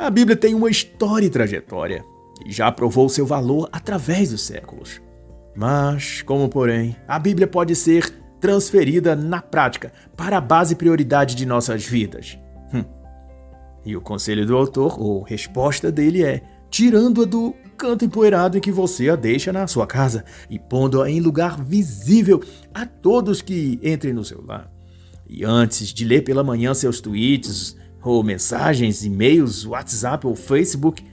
A Bíblia tem uma história e trajetória. e já provou seu valor através dos séculos. Mas, como porém, a Bíblia pode ser transferida na prática para a base e prioridade de nossas vidas? Hum. E o conselho do autor, ou resposta dele, é: tirando-a do canto empoeirado em que você a deixa na sua casa e pondo-a em lugar visível a todos que entrem no seu lar. E antes de ler pela manhã seus tweets ou mensagens, e-mails, WhatsApp ou Facebook,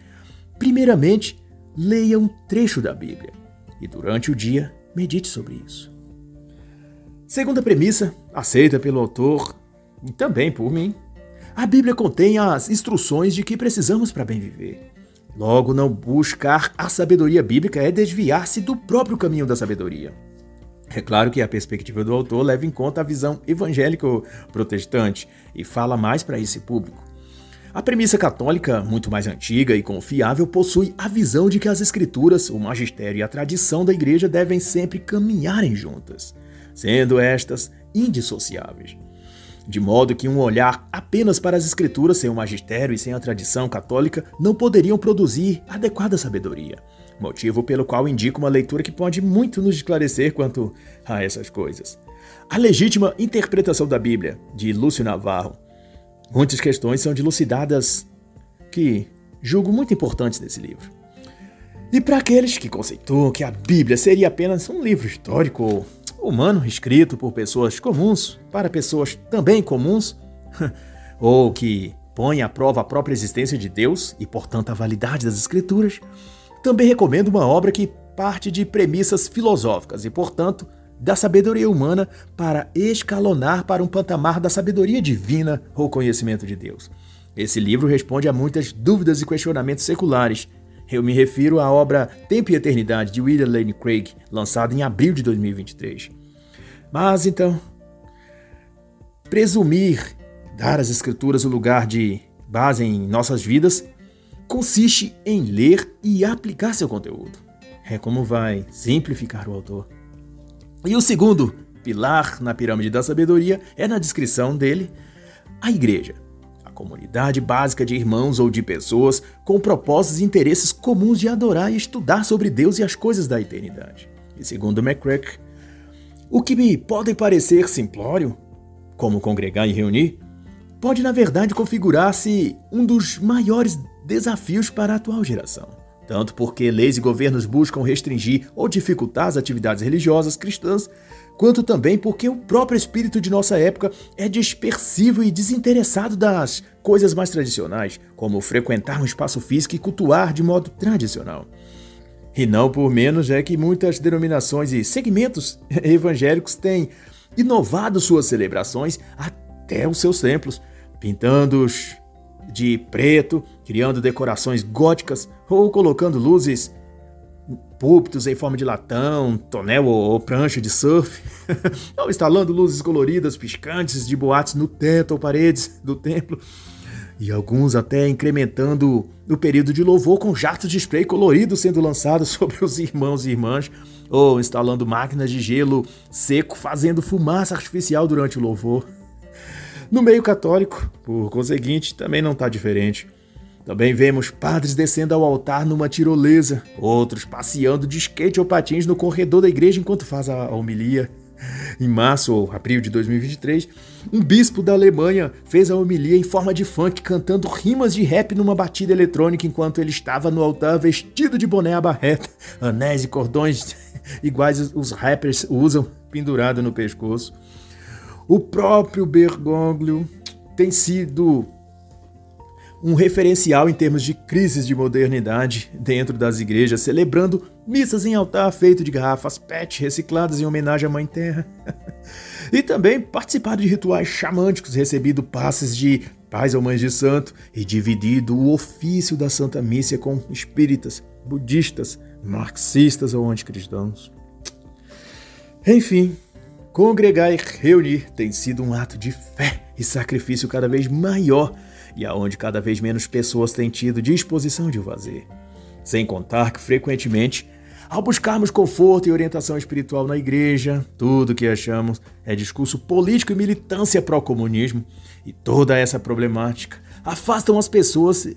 primeiramente leia um trecho da Bíblia e durante o dia medite sobre isso. Segunda premissa, aceita pelo autor e também por mim, a Bíblia contém as instruções de que precisamos para bem viver. Logo, não buscar a sabedoria bíblica é desviar-se do próprio caminho da sabedoria. É claro que a perspectiva do autor leva em conta a visão evangélico-protestante e fala mais para esse público. A premissa católica, muito mais antiga e confiável, possui a visão de que as escrituras, o magistério e a tradição da igreja devem sempre caminharem juntas, sendo estas indissociáveis de modo que um olhar apenas para as escrituras sem o magistério e sem a tradição católica não poderiam produzir adequada sabedoria. Motivo pelo qual indico uma leitura que pode muito nos esclarecer quanto a essas coisas. A legítima interpretação da Bíblia, de Lúcio Navarro. Muitas questões são dilucidadas que julgo muito importantes nesse livro. E para aqueles que conceituam que a Bíblia seria apenas um livro histórico humano escrito por pessoas comuns para pessoas também comuns, [LAUGHS] ou que põe à prova a própria existência de Deus e, portanto, a validade das Escrituras, também recomendo uma obra que parte de premissas filosóficas e, portanto, da sabedoria humana para escalonar para um patamar da sabedoria divina ou conhecimento de Deus. Esse livro responde a muitas dúvidas e questionamentos seculares. Eu me refiro à obra Tempo e Eternidade de William Lane Craig, lançada em abril de 2023. Mas então, presumir dar às Escrituras o lugar de base em nossas vidas consiste em ler e aplicar seu conteúdo. É como vai simplificar o autor. E o segundo pilar na pirâmide da sabedoria é na descrição dele a igreja, a comunidade básica de irmãos ou de pessoas com propósitos e interesses comuns de adorar e estudar sobre Deus e as coisas da eternidade. E segundo McCrack, o que me pode parecer simplório, como congregar e reunir, pode na verdade configurar-se um dos maiores desafios para a atual geração. Tanto porque leis e governos buscam restringir ou dificultar as atividades religiosas cristãs, quanto também porque o próprio espírito de nossa época é dispersivo e desinteressado das coisas mais tradicionais, como frequentar um espaço físico e cultuar de modo tradicional. E não por menos é que muitas denominações e segmentos [LAUGHS] evangélicos têm inovado suas celebrações até os seus templos, pintando-os de preto, criando decorações góticas ou colocando luzes púlpitos em forma de latão, tonel ou, prancha de surf, [LAUGHS] ou instalando luzes coloridas piscantes de boates no teto ou paredes do templo. E alguns até incrementando o período de louvor com jatos de spray colorido sendo lançados [LAUGHS] sobre os irmãos e irmãs, ou instalando máquinas de gelo seco fazendo fumaça artificial durante o louvor. No meio católico, por conseguinte, também não está diferente. Também vemos padres descendo ao altar numa tirolesa, outros passeando de skate ou patins no corredor da igreja enquanto faz a homilia. Em março ou abril de 2023, um bispo da Alemanha fez a homilia em forma de funk, cantando rimas de rap numa batida eletrônica enquanto ele estava no altar vestido de boné à barreta, anéis e cordões [LAUGHS] iguais os rappers usam pendurado no pescoço. O próprio Bergoglio tem sido um referencial em termos de crises de modernidade dentro das igrejas, celebrando missas em altar feito de garrafas PET recicladas em homenagem à Mãe Terra. [LAUGHS] e também participado de rituais xamânticos, recebido passes de pais ou mães de santo e dividido o ofício da Santa Missa com espíritas, budistas, marxistas ou anticristãos. Enfim, congregar e reunir tem sido um ato de fé e sacrifício cada vez maior e aonde cada vez menos pessoas têm tido disposição de o fazer. Sem contar que frequentemente, ao buscarmos conforto e orientação espiritual na igreja, tudo que achamos é discurso político e militância pró-comunismo, e toda essa problemática afastam as pessoas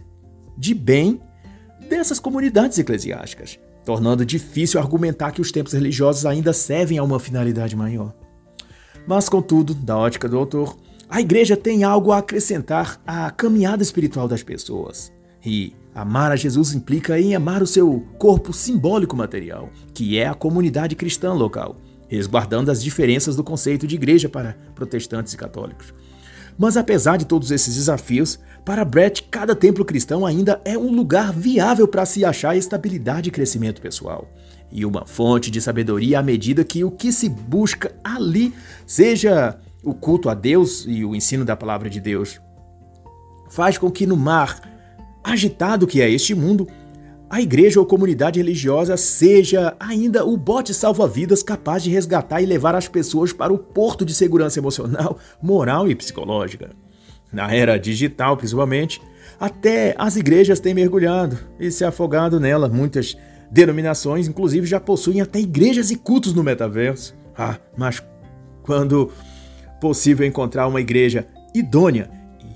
de bem dessas comunidades eclesiásticas, tornando difícil argumentar que os templos religiosos ainda servem a uma finalidade maior. Mas, contudo, da ótica do autor, a igreja tem algo a acrescentar à caminhada espiritual das pessoas. E amar a Jesus implica em amar o seu corpo simbólico material, que é a comunidade cristã local, resguardando as diferenças do conceito de igreja para protestantes e católicos. Mas apesar de todos esses desafios, para Brett, cada templo cristão ainda é um lugar viável para se achar estabilidade e crescimento pessoal. E uma fonte de sabedoria à medida que o que se busca ali seja o culto a Deus e o ensino da palavra de Deus. Faz com que no mar agitado que é este mundo, a igreja ou comunidade religiosa seja ainda o bote salva-vidas capaz de resgatar e levar as pessoas para o porto de segurança emocional, [LAUGHS] moral e psicológica. Na era digital, principalmente, até as igrejas têm mergulhado e se afogado nela. Muitas denominações, inclusive, já possuem até igrejas e cultos no metaverso. Ah, mas quando possível encontrar uma igreja idônea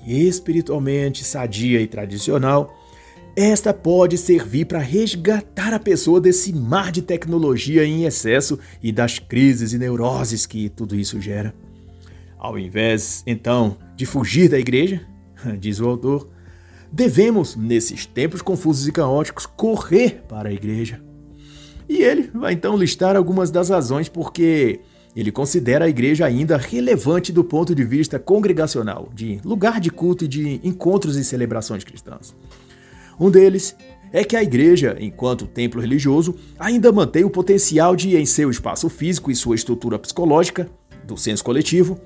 e espiritualmente sadia e tradicional, esta pode servir para resgatar a pessoa desse mar de tecnologia em excesso e das crises e neuroses que tudo isso gera. Ao invés, então, de fugir da igreja, [LAUGHS] diz o autor, devemos, nesses tempos confusos e caóticos, correr para a igreja. E ele vai então listar algumas das razões porque ele considera a igreja ainda relevante do ponto de vista congregacional, de lugar de culto e de encontros e celebrações cristãs. Um deles é que a igreja, enquanto templo religioso, ainda mantém o potencial de, em seu espaço físico e sua estrutura psicológica, do senso coletivo,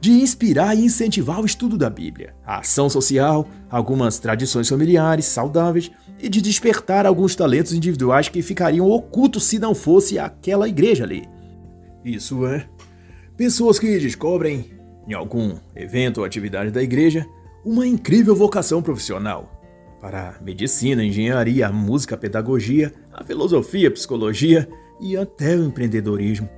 de inspirar e incentivar o estudo da Bíblia, a ação social, algumas tradições familiares saudáveis e de despertar alguns talentos individuais que ficariam ocultos se não fosse aquela igreja ali. Isso é, pessoas que descobrem, em algum evento ou atividade da igreja, uma incrível vocação profissional, para medicina, engenharia, música, pedagogia, a filosofia, psicologia e até o empreendedorismo.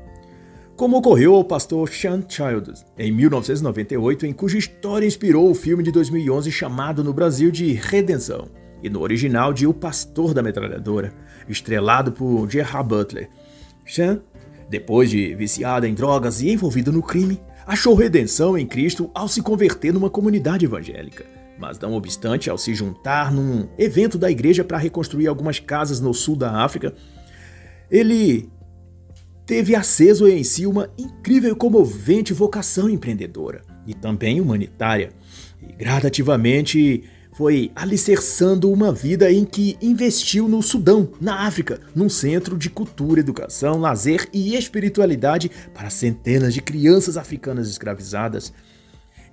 Como ocorreu ao pastor Sean Childers em 1998, em cuja história inspirou o filme de 2011 chamado no Brasil de Redenção, e no original de O Pastor da Metralhadora, estrelado por Gerard Butler. Sean, depois de viciado em drogas e envolvido no crime, achou redenção em Cristo ao se converter numa comunidade evangélica mas não obstante, ao se juntar num evento da igreja para reconstruir algumas casas no sul da África, ele teve aceso em si uma incrível e comovente vocação empreendedora e também humanitária, e gradativamente foi alicerçando uma vida em que investiu no Sudão, na África, num centro de cultura, educação, lazer e espiritualidade para centenas de crianças africanas escravizadas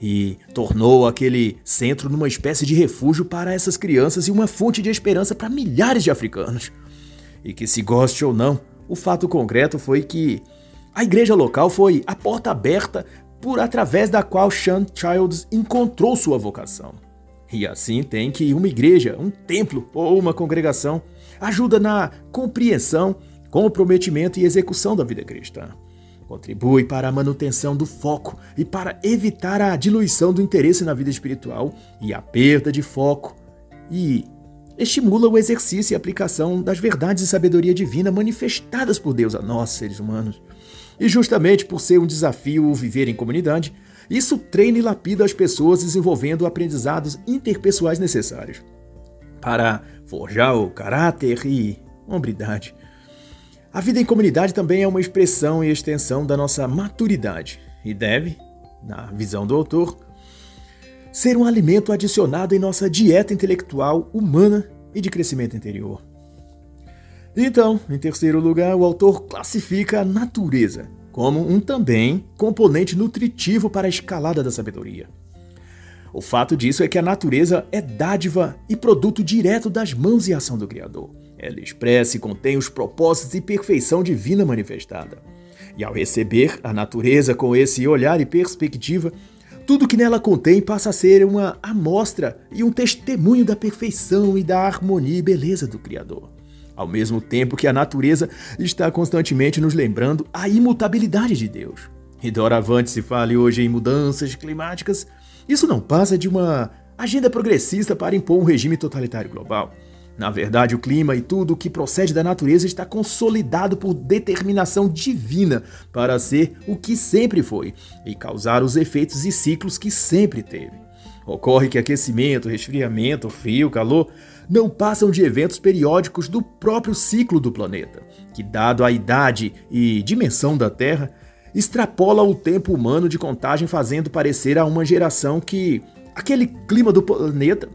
e tornou aquele centro numa espécie de refúgio para essas crianças e uma fonte de esperança para milhares de africanos. E que se goste ou não, o fato concreto foi que a igreja local foi a porta aberta por através da qual Sean Childs encontrou sua vocação. E assim tem que uma igreja, um templo ou uma congregação ajuda na compreensão, comprometimento e execução da vida cristã. Contribui para a manutenção do foco e para evitar a diluição do interesse na vida espiritual e a perda de foco. E estimula o exercício e aplicação das verdades e sabedoria divina manifestadas por Deus a nós, seres humanos. E justamente por ser um desafio viver em comunidade, isso treina e lapida as pessoas desenvolvendo aprendizados interpessoais necessários para forjar o caráter e hombridade. A vida em comunidade também é uma expressão e extensão da nossa maturidade e deve, na visão do autor, ser um alimento adicionado em nossa dieta intelectual humana e de crescimento interior. Então, em terceiro lugar, o autor classifica a natureza como um também componente nutritivo para a escalada da sabedoria. O fato disso é que a natureza é dádiva e produto direto das mãos e ação do Criador. Ela expressa e contém os propósitos e perfeição divina manifestada. E ao receber a natureza com esse olhar e perspectiva, tudo que nela contém passa a ser uma amostra e um testemunho da perfeição e da harmonia e beleza do Criador. Ao mesmo tempo que a natureza está constantemente nos lembrando a imutabilidade de Deus. E doravante se fale hoje em mudanças climáticas, isso não passa de uma agenda progressista para impor um regime totalitário global Na verdade, o clima e tudo o que procede da natureza está consolidado por determinação divina para ser o que sempre foi e causar os efeitos e ciclos que sempre teve. Ocorre que aquecimento, resfriamento, frio, calor não passam de eventos periódicos do próprio ciclo do planeta, que, dado a idade e dimensão da Terra, extrapola o tempo humano de contagem, fazendo parecer a uma geração que aquele clima do planeta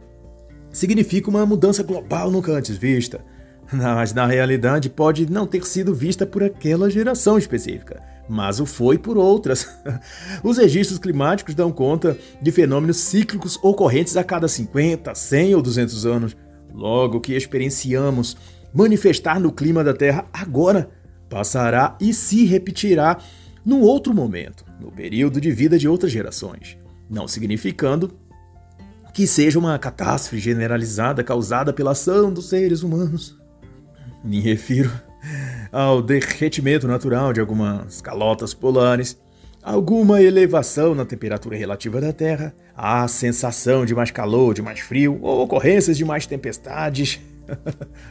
significa uma mudança global nunca antes vista. [LAUGHS] Mas na realidade pode não ter sido vista por aquela geração específica, mas o foi por outras. [LAUGHS] Os registros climáticos dão conta de fenômenos cíclicos ocorrentes a cada 50, 100 ou 200 anos. Logo, que experienciamos manifestar no clima da Terra agora passará e se repetirá num outro momento, no período de vida de outras gerações, não significando que seja uma catástrofe generalizada causada pela ação dos seres humanos. Me refiro ao derretimento natural de algumas calotas polares, alguma elevação na temperatura relativa da Terra, a sensação de mais calor, de mais frio, ou ocorrências de mais tempestades. [LAUGHS]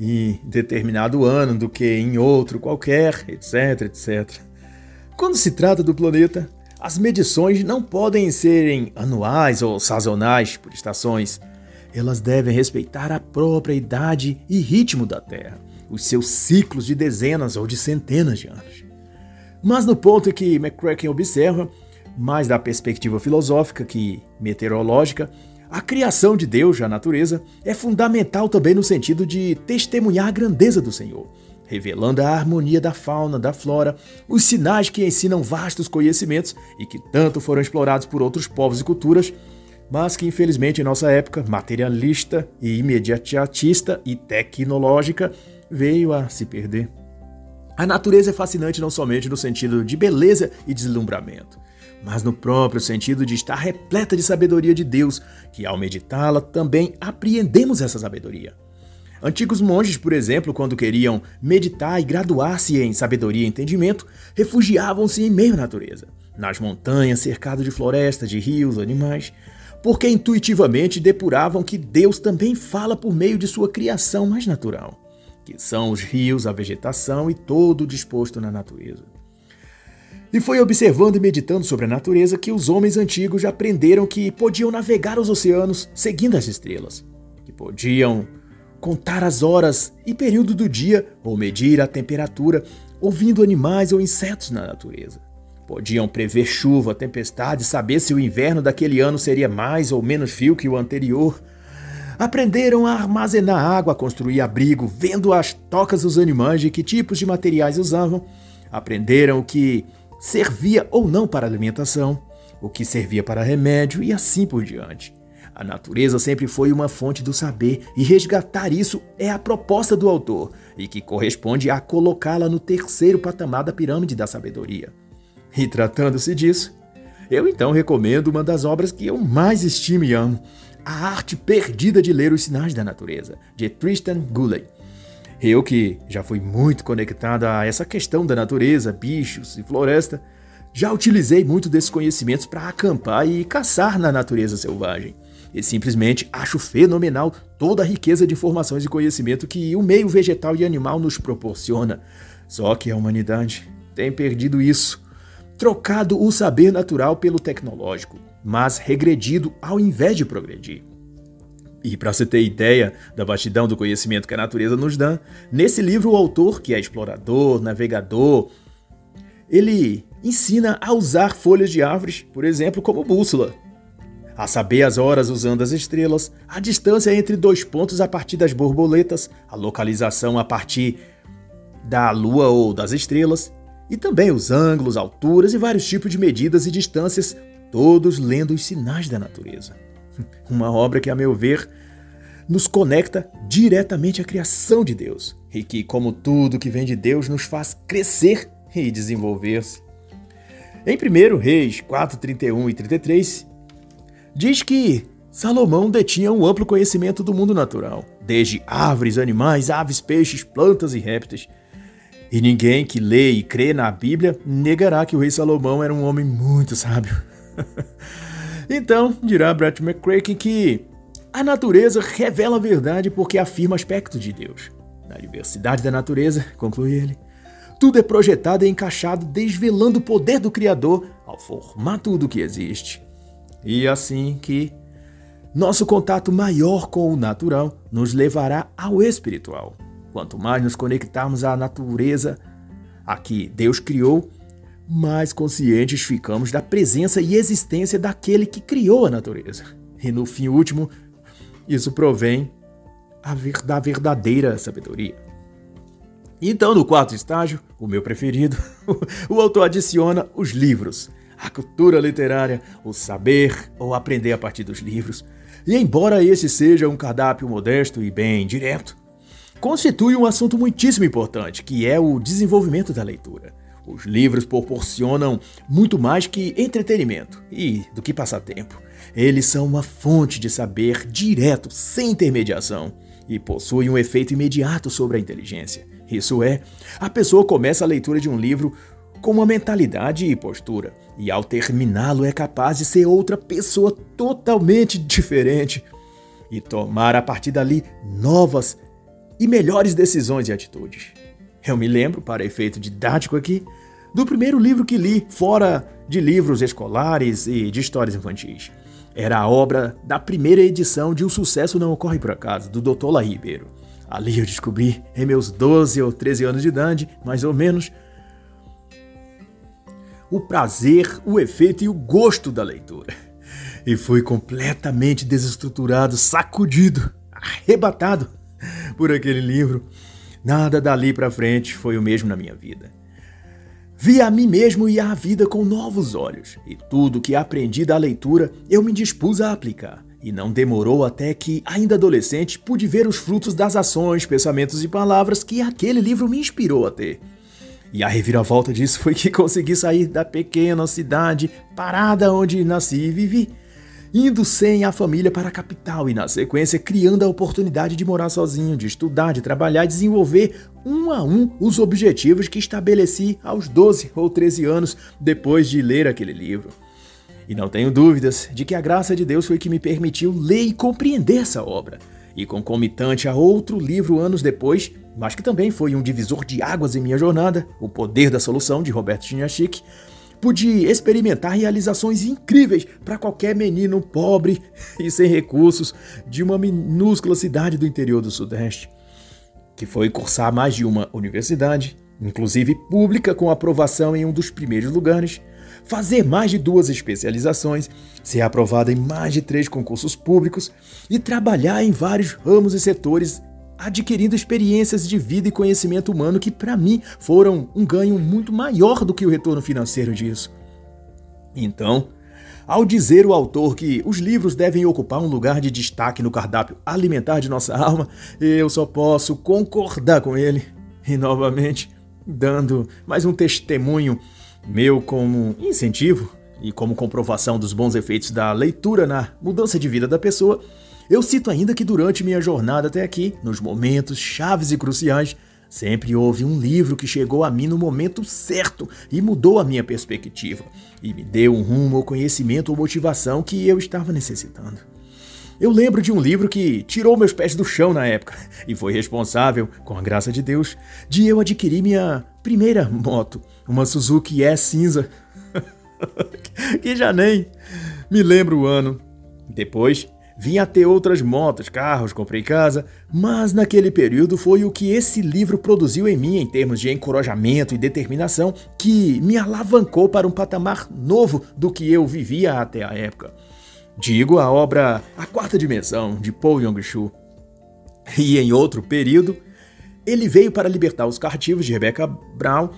em determinado ano do que em outro qualquer, etc, etc. Quando se trata do planeta, as medições não podem serem anuais ou sazonais por estações. Elas devem respeitar a própria idade e ritmo da Terra, os seus ciclos de dezenas ou de centenas de anos. Mas no ponto que McCracken observa, mais da perspectiva filosófica que meteorológica, a criação de Deus, a natureza, é fundamental também no sentido de testemunhar a grandeza do Senhor revelando a harmonia da fauna, da flora, os sinais que ensinam vastos conhecimentos e que tanto foram explorados por outros povos e culturas, mas que infelizmente em nossa época materialista e imediatista e tecnológica veio a se perder. A natureza é fascinante não somente no sentido de beleza e deslumbramento, mas no próprio sentido de estar repleta de sabedoria de Deus, que ao meditá-la também apreendemos essa sabedoria. Antigos monges, por exemplo, quando queriam meditar e graduar-se em sabedoria e entendimento, refugiavam-se em meio à natureza, nas montanhas, cercado de florestas, de rios, animais, porque intuitivamente depuravam que Deus também fala por meio de sua criação mais natural, que são os rios, a vegetação e todo o disposto na natureza. E foi observando e meditando sobre a natureza que os homens antigos aprenderam que podiam navegar os oceanos seguindo as estrelas, que podiam contar as horas e período do dia ou medir a temperatura, ouvindo animais ou insetos na natureza. Podiam prever chuva, tempestade, saber se o inverno daquele ano seria mais ou menos frio que o anterior. Aprenderam a armazenar água, a construir abrigo, vendo as tocas dos animais e que tipos de materiais usavam. Aprenderam o que servia ou não para alimentação, o que servia para remédio e assim por diante. A natureza sempre foi uma fonte do saber e resgatar isso é a proposta do autor e que corresponde a colocá-la no terceiro patamar da pirâmide da sabedoria. E tratando-se disso, eu então recomendo uma das obras que eu mais estimo e amo, A Arte Perdida de Ler os Sinais da Natureza, de Tristan Gully. Eu que já fui muito conectado a essa questão da natureza, bichos e floresta, já utilizei muito desses conhecimentos para acampar e caçar na natureza selvagem. E simplesmente acho fenomenal toda a riqueza de informações e conhecimento que o meio vegetal e animal nos proporciona. Só que a humanidade tem perdido isso, trocado o saber natural pelo tecnológico, mas regredido ao invés de progredir. E para você ter ideia da vastidão do conhecimento que a natureza nos dá, nesse livro o autor, que é explorador, navegador, ele ensina a usar folhas de árvores, por exemplo, como bússola, a saber as horas usando as estrelas, a distância entre dois pontos a partir das borboletas, a localização a partir da lua ou das estrelas, e também os ângulos, alturas e vários tipos de medidas e distâncias, todos lendo os sinais da natureza. [LAUGHS] Uma obra que, a meu ver, nos conecta diretamente à criação de Deus e que, como tudo que vem de Deus, nos faz crescer e desenvolver-se. Em 1 Reis 4, 31 e 33, diz que Salomão detinha um amplo conhecimento do mundo natural, desde árvores, animais, aves, peixes, plantas e répteis. E ninguém que lê e crê na Bíblia negará que o rei Salomão era um homem muito sábio. [LAUGHS] então, dirá Brett McCracken que A natureza revela a verdade porque afirma aspectos de Deus. Na diversidade da natureza, conclui ele, tudo é projetado e encaixado, desvelando o poder do Criador ao formar tudo o que existe. E assim que nosso contato maior com o natural nos levará ao espiritual. Quanto mais nos conectarmos à natureza a que Deus criou, mais conscientes ficamos da presença e existência daquele que criou a natureza. E no fim último, isso provém da verdadeira sabedoria. Então, no quarto estágio, o meu preferido, [LAUGHS] o autor adiciona os livros, a cultura literária, o saber ou aprender a partir dos livros. E embora esse seja um cardápio modesto e bem direto, constitui um assunto muitíssimo importante, que é o desenvolvimento da leitura. Os livros proporcionam muito mais que entretenimento e do que passatempo. Eles são uma fonte de saber direto, sem intermediação, e possuem um efeito imediato sobre a inteligência. Isso é, a pessoa começa a leitura de um livro com uma mentalidade e postura, e ao terminá-lo é capaz de ser outra pessoa totalmente diferente e tomar a partir dali novas e melhores decisões e atitudes. Eu me lembro, para efeito didático aqui, do primeiro livro que li, fora de livros escolares e de histórias infantis. Era a obra da primeira edição de O Sucesso Não Ocorre Por Acaso, do Dr. Lá Ribeiro. Ali eu descobri, em meus 12 ou 13 anos de idade, mais ou menos, o prazer, o efeito e o gosto da leitura. E fui completamente desestruturado, sacudido, arrebatado por aquele livro. Nada dali para frente foi o mesmo na minha vida. Vi a mim mesmo e a vida com novos olhos, e tudo que aprendi da leitura eu me dispus a aplicar. E não demorou até que, ainda adolescente, pude ver os frutos das ações, pensamentos e palavras que aquele livro me inspirou a ter. E a reviravolta disso foi que [LAUGHS] consegui sair da pequena cidade parada onde nasci e vivi, indo sem a família para a capital e, na sequência, criando a oportunidade de morar sozinho, de estudar, de trabalhar e desenvolver um a um os objetivos que estabeleci aos 12 ou 13 anos depois de ler aquele livro. E não tenho dúvidas de que a graça de Deus foi que me permitiu ler e compreender essa obra. E concomitante a outro livro anos depois, mas que também foi um divisor de águas em minha jornada, O Poder da Solução, de Roberto Chiniachik, pude experimentar realizações incríveis para qualquer menino pobre [LAUGHS] e sem recursos de uma minúscula cidade do interior do Sudeste, que foi cursar mais de uma universidade, inclusive pública com aprovação em um dos primeiros lugares, fazer mais de duas especializações, ser aprovado em mais de três concursos públicos e trabalhar em vários ramos e setores, adquirindo experiências de vida e conhecimento humano que, para mim, foram um ganho muito maior do que o retorno financeiro disso. Então, ao dizer o autor que os livros devem ocupar um lugar de destaque no cardápio alimentar de nossa alma, eu só posso concordar com ele. E novamente, dando mais um testemunho meu como incentivo e como comprovação dos bons efeitos da leitura na mudança de vida da pessoa, eu cito ainda que durante minha jornada até aqui, nos momentos chaves e cruciais, sempre houve um livro que chegou a mim no momento certo e mudou a minha perspectiva e me deu um rumo ao conhecimento ou motivação que eu estava necessitando. Eu lembro de um livro que tirou meus pés do chão na época [LAUGHS] e foi responsável, com a graça de Deus, de eu adquirir minha primeira moto, uma Suzuki E cinza, [LAUGHS] que já nem me lembro o ano. Depois vim a ter outras motos, carros, comprei casa, mas naquele período foi o que esse livro produziu em mim em termos de encorajamento e determinação que me alavancou para um patamar novo do que eu vivia até a época. Digo a obra A Quarta Dimensão, de Paul Yong-Shu. E em outro período, ele veio para libertar os cativos de Rebecca Brown.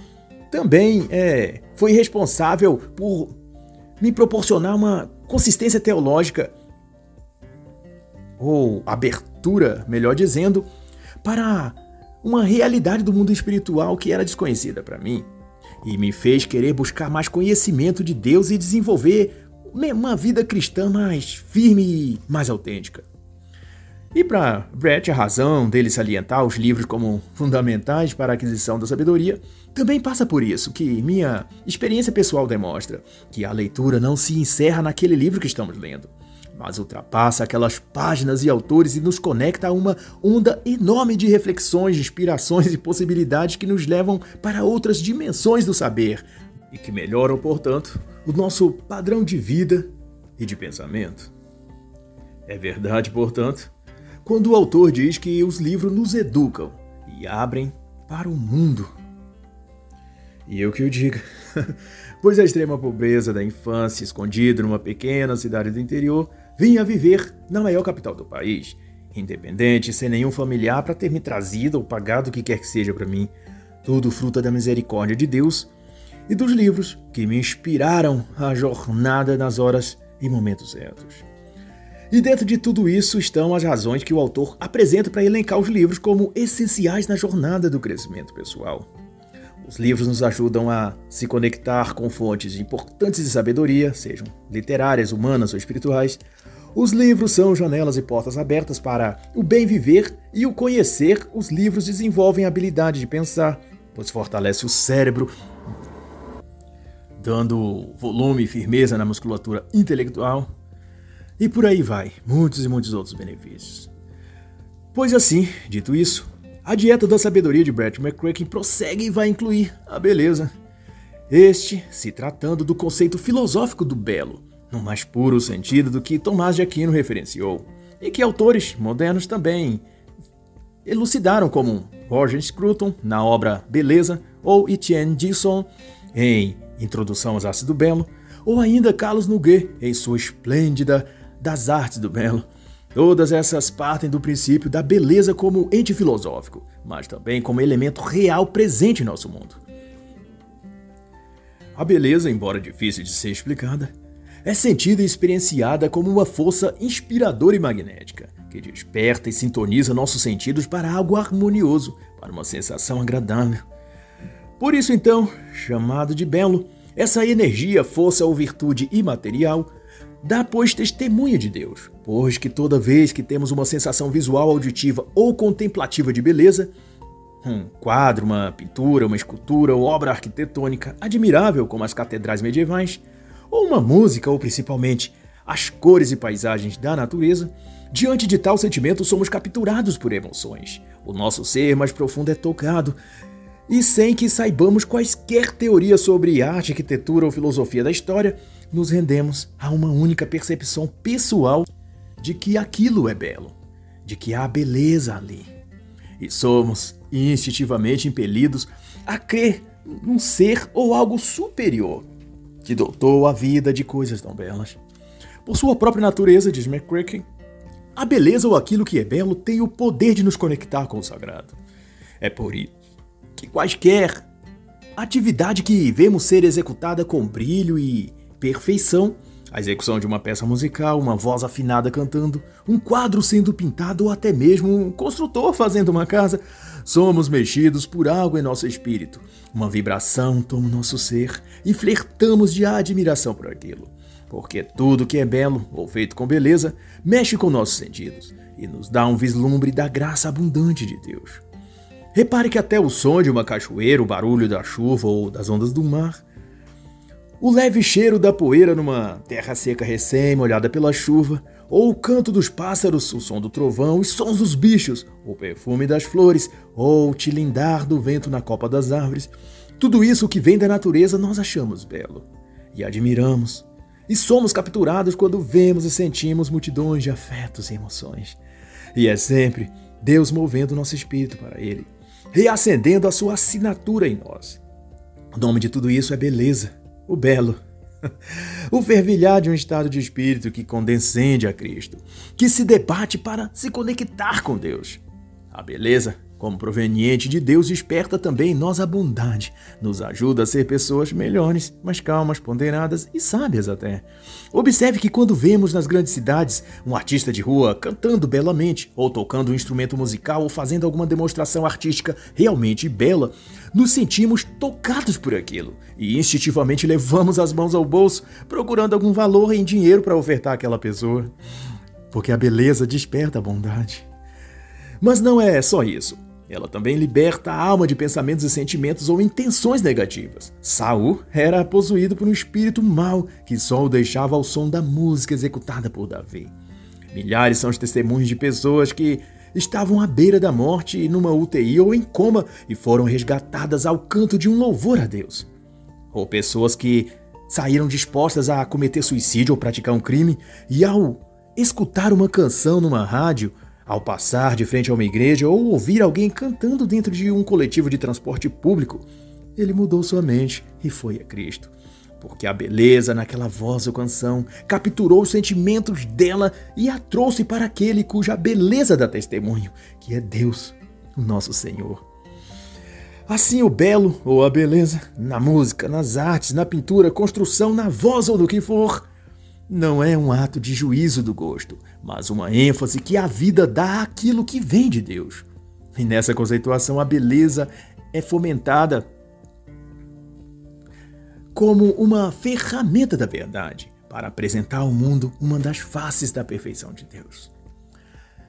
Também é, foi responsável por me proporcionar uma consistência teológica, ou abertura, melhor dizendo, para uma realidade do mundo espiritual que era desconhecida para mim. E me fez querer buscar mais conhecimento de Deus e desenvolver uma vida cristã mais firme e mais autêntica. E para Brett, a razão dele salientar os livros como fundamentais para a aquisição da sabedoria também passa por isso, que minha experiência pessoal demonstra que a leitura não se encerra naquele livro que estamos lendo, mas ultrapassa aquelas páginas e autores e nos conecta a uma onda enorme de reflexões, inspirações e possibilidades que nos levam para outras dimensões do saber e que melhoram, portanto, o nosso padrão de vida e de pensamento. É verdade, portanto, quando o autor diz que os livros nos educam e abrem para o mundo. E eu que o diga, [LAUGHS] pois a extrema pobreza da infância, escondida numa pequena cidade do interior, vinha viver na maior capital do país, independente, sem nenhum familiar para ter me trazido ou pagado o que quer que seja para mim, tudo fruto da misericórdia de Deus e dos livros que me inspiraram a jornada nas horas e momentos certos. E dentro de tudo isso estão as razões que o autor apresenta para elencar os livros como essenciais na jornada do crescimento pessoal. Os livros nos ajudam a se conectar com fontes importantes de sabedoria, sejam literárias, humanas ou espirituais. Os livros são janelas e portas abertas para o bem viver e o conhecer. Os livros desenvolvem a habilidade de pensar, pois fortalece o cérebro, dando volume e firmeza na musculatura intelectual e por aí vai, muitos e muitos outros benefícios. Pois assim, dito isso, a dieta da sabedoria de Brett McCracken prossegue e vai incluir a beleza. Este se tratando do conceito filosófico do belo, no mais puro sentido do que Tomás de Aquino referenciou, e que autores modernos também elucidaram como Roger Scruton na obra Beleza ou Etienne Gilson em Introdução aos Ácido Belo, ou ainda Carlos Noguet em sua esplêndida das artes do belo. Todas essas partem do princípio da beleza como ente filosófico, mas também como elemento real presente em nosso mundo. A beleza, embora difícil de ser explicada, é sentida e experienciada como uma força inspiradora e magnética, que desperta e sintoniza nossos sentidos para algo harmonioso, para uma sensação agradável. Por isso, então, chamado de belo, essa energia, força ou virtude imaterial Dá, pois, testemunha de Deus, pois que toda vez que temos uma sensação visual, auditiva ou contemplativa de beleza, um quadro, uma pintura, uma escultura ou obra arquitetônica admirável como as catedrais medievais, ou uma música, ou principalmente as cores e paisagens da natureza, diante de tal sentimento somos capturados por emoções. O nosso ser mais profundo é tocado, e sem que saibamos quaisquer teorias sobre arte, arquitetura ou filosofia da história, nos rendemos a uma única percepção pessoal de que aquilo é belo, de que há beleza ali. E somos instintivamente impelidos a crer num ser ou algo superior que dotou a vida de coisas tão belas. Por sua própria natureza, diz McCracken, a beleza ou aquilo que é belo tem o poder de nos conectar com o sagrado. É por isso que quaisquer atividade que vemos ser executada com brilho e perfeição. A execução de uma peça musical, uma voz afinada cantando, um quadro sendo pintado ou até mesmo um construtor fazendo uma casa. Somos mexidos por algo em nosso espírito. Uma vibração toma nosso ser e flertamos de admiração por aquilo. Porque tudo que é belo ou feito com beleza mexe com nossos sentidos e nos dá um vislumbre da graça abundante de Deus. Repare que até o som de uma cachoeira, o barulho da chuva ou das ondas do mar o leve cheiro da poeira numa terra seca recém-molhada pela chuva, ou o canto dos pássaros, o som do trovão, os sons dos bichos, o perfume das flores, ou o tilindar do vento na copa das árvores, tudo isso que vem da natureza nós achamos belo e admiramos. E somos capturados quando vemos e sentimos multidões de afetos e emoções. E é sempre Deus movendo nosso espírito para Ele, reacendendo a sua assinatura em nós. O nome de tudo isso é beleza o belo. [LAUGHS] O fervilhar de um estado de espírito que condescende a Cristo, que se debate para se conectar com Deus. A beleza como proveniente de Deus, desperta também em nós a bondade, nos ajuda a ser pessoas melhores, mais calmas, ponderadas e sábias até. Observe que quando vemos nas grandes cidades um artista de rua cantando belamente, ou tocando um instrumento musical, ou fazendo alguma demonstração artística realmente bela, nos sentimos tocados por aquilo e instintivamente levamos as mãos ao bolso, procurando algum valor em dinheiro para ofertar àquela pessoa. Porque a beleza desperta a bondade. Mas não é só isso. Ela também liberta a alma de pensamentos e sentimentos ou intenções negativas. Saul era possuído por um espírito mau que só o deixava ao som da música executada por Davi. Milhares são os testemunhos de pessoas que estavam à beira da morte numa UTI ou em coma e foram resgatadas ao canto de um louvor a Deus. Ou pessoas que saíram dispostas a cometer suicídio ou praticar um crime e ao escutar uma canção numa rádio ao passar de frente a uma igreja ou ouvir alguém cantando dentro de um coletivo de transporte público, ele mudou sua mente e foi a Cristo. Porque a beleza naquela voz ou canção capturou os sentimentos dela e a trouxe para aquele cuja beleza dá testemunho, que é Deus, o nosso Senhor. Assim, o belo ou a beleza, na música, nas artes, na pintura, construção, na voz ou no que for, não é um ato de juízo do gosto, mas uma ênfase que a vida dá àquilo que vem de Deus. E nessa conceituação, a beleza é fomentada como uma ferramenta da verdade para apresentar ao mundo uma das faces da perfeição de Deus.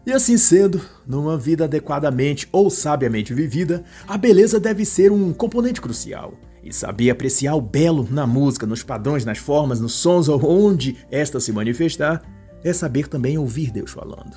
E assim sendo, numa vida adequadamente ou sabiamente vivida, a beleza deve ser um componente crucial e saber apreciar o belo na música, nos padrões, nas formas, nos sons ou onde esta se manifestar, é saber também ouvir Deus falando.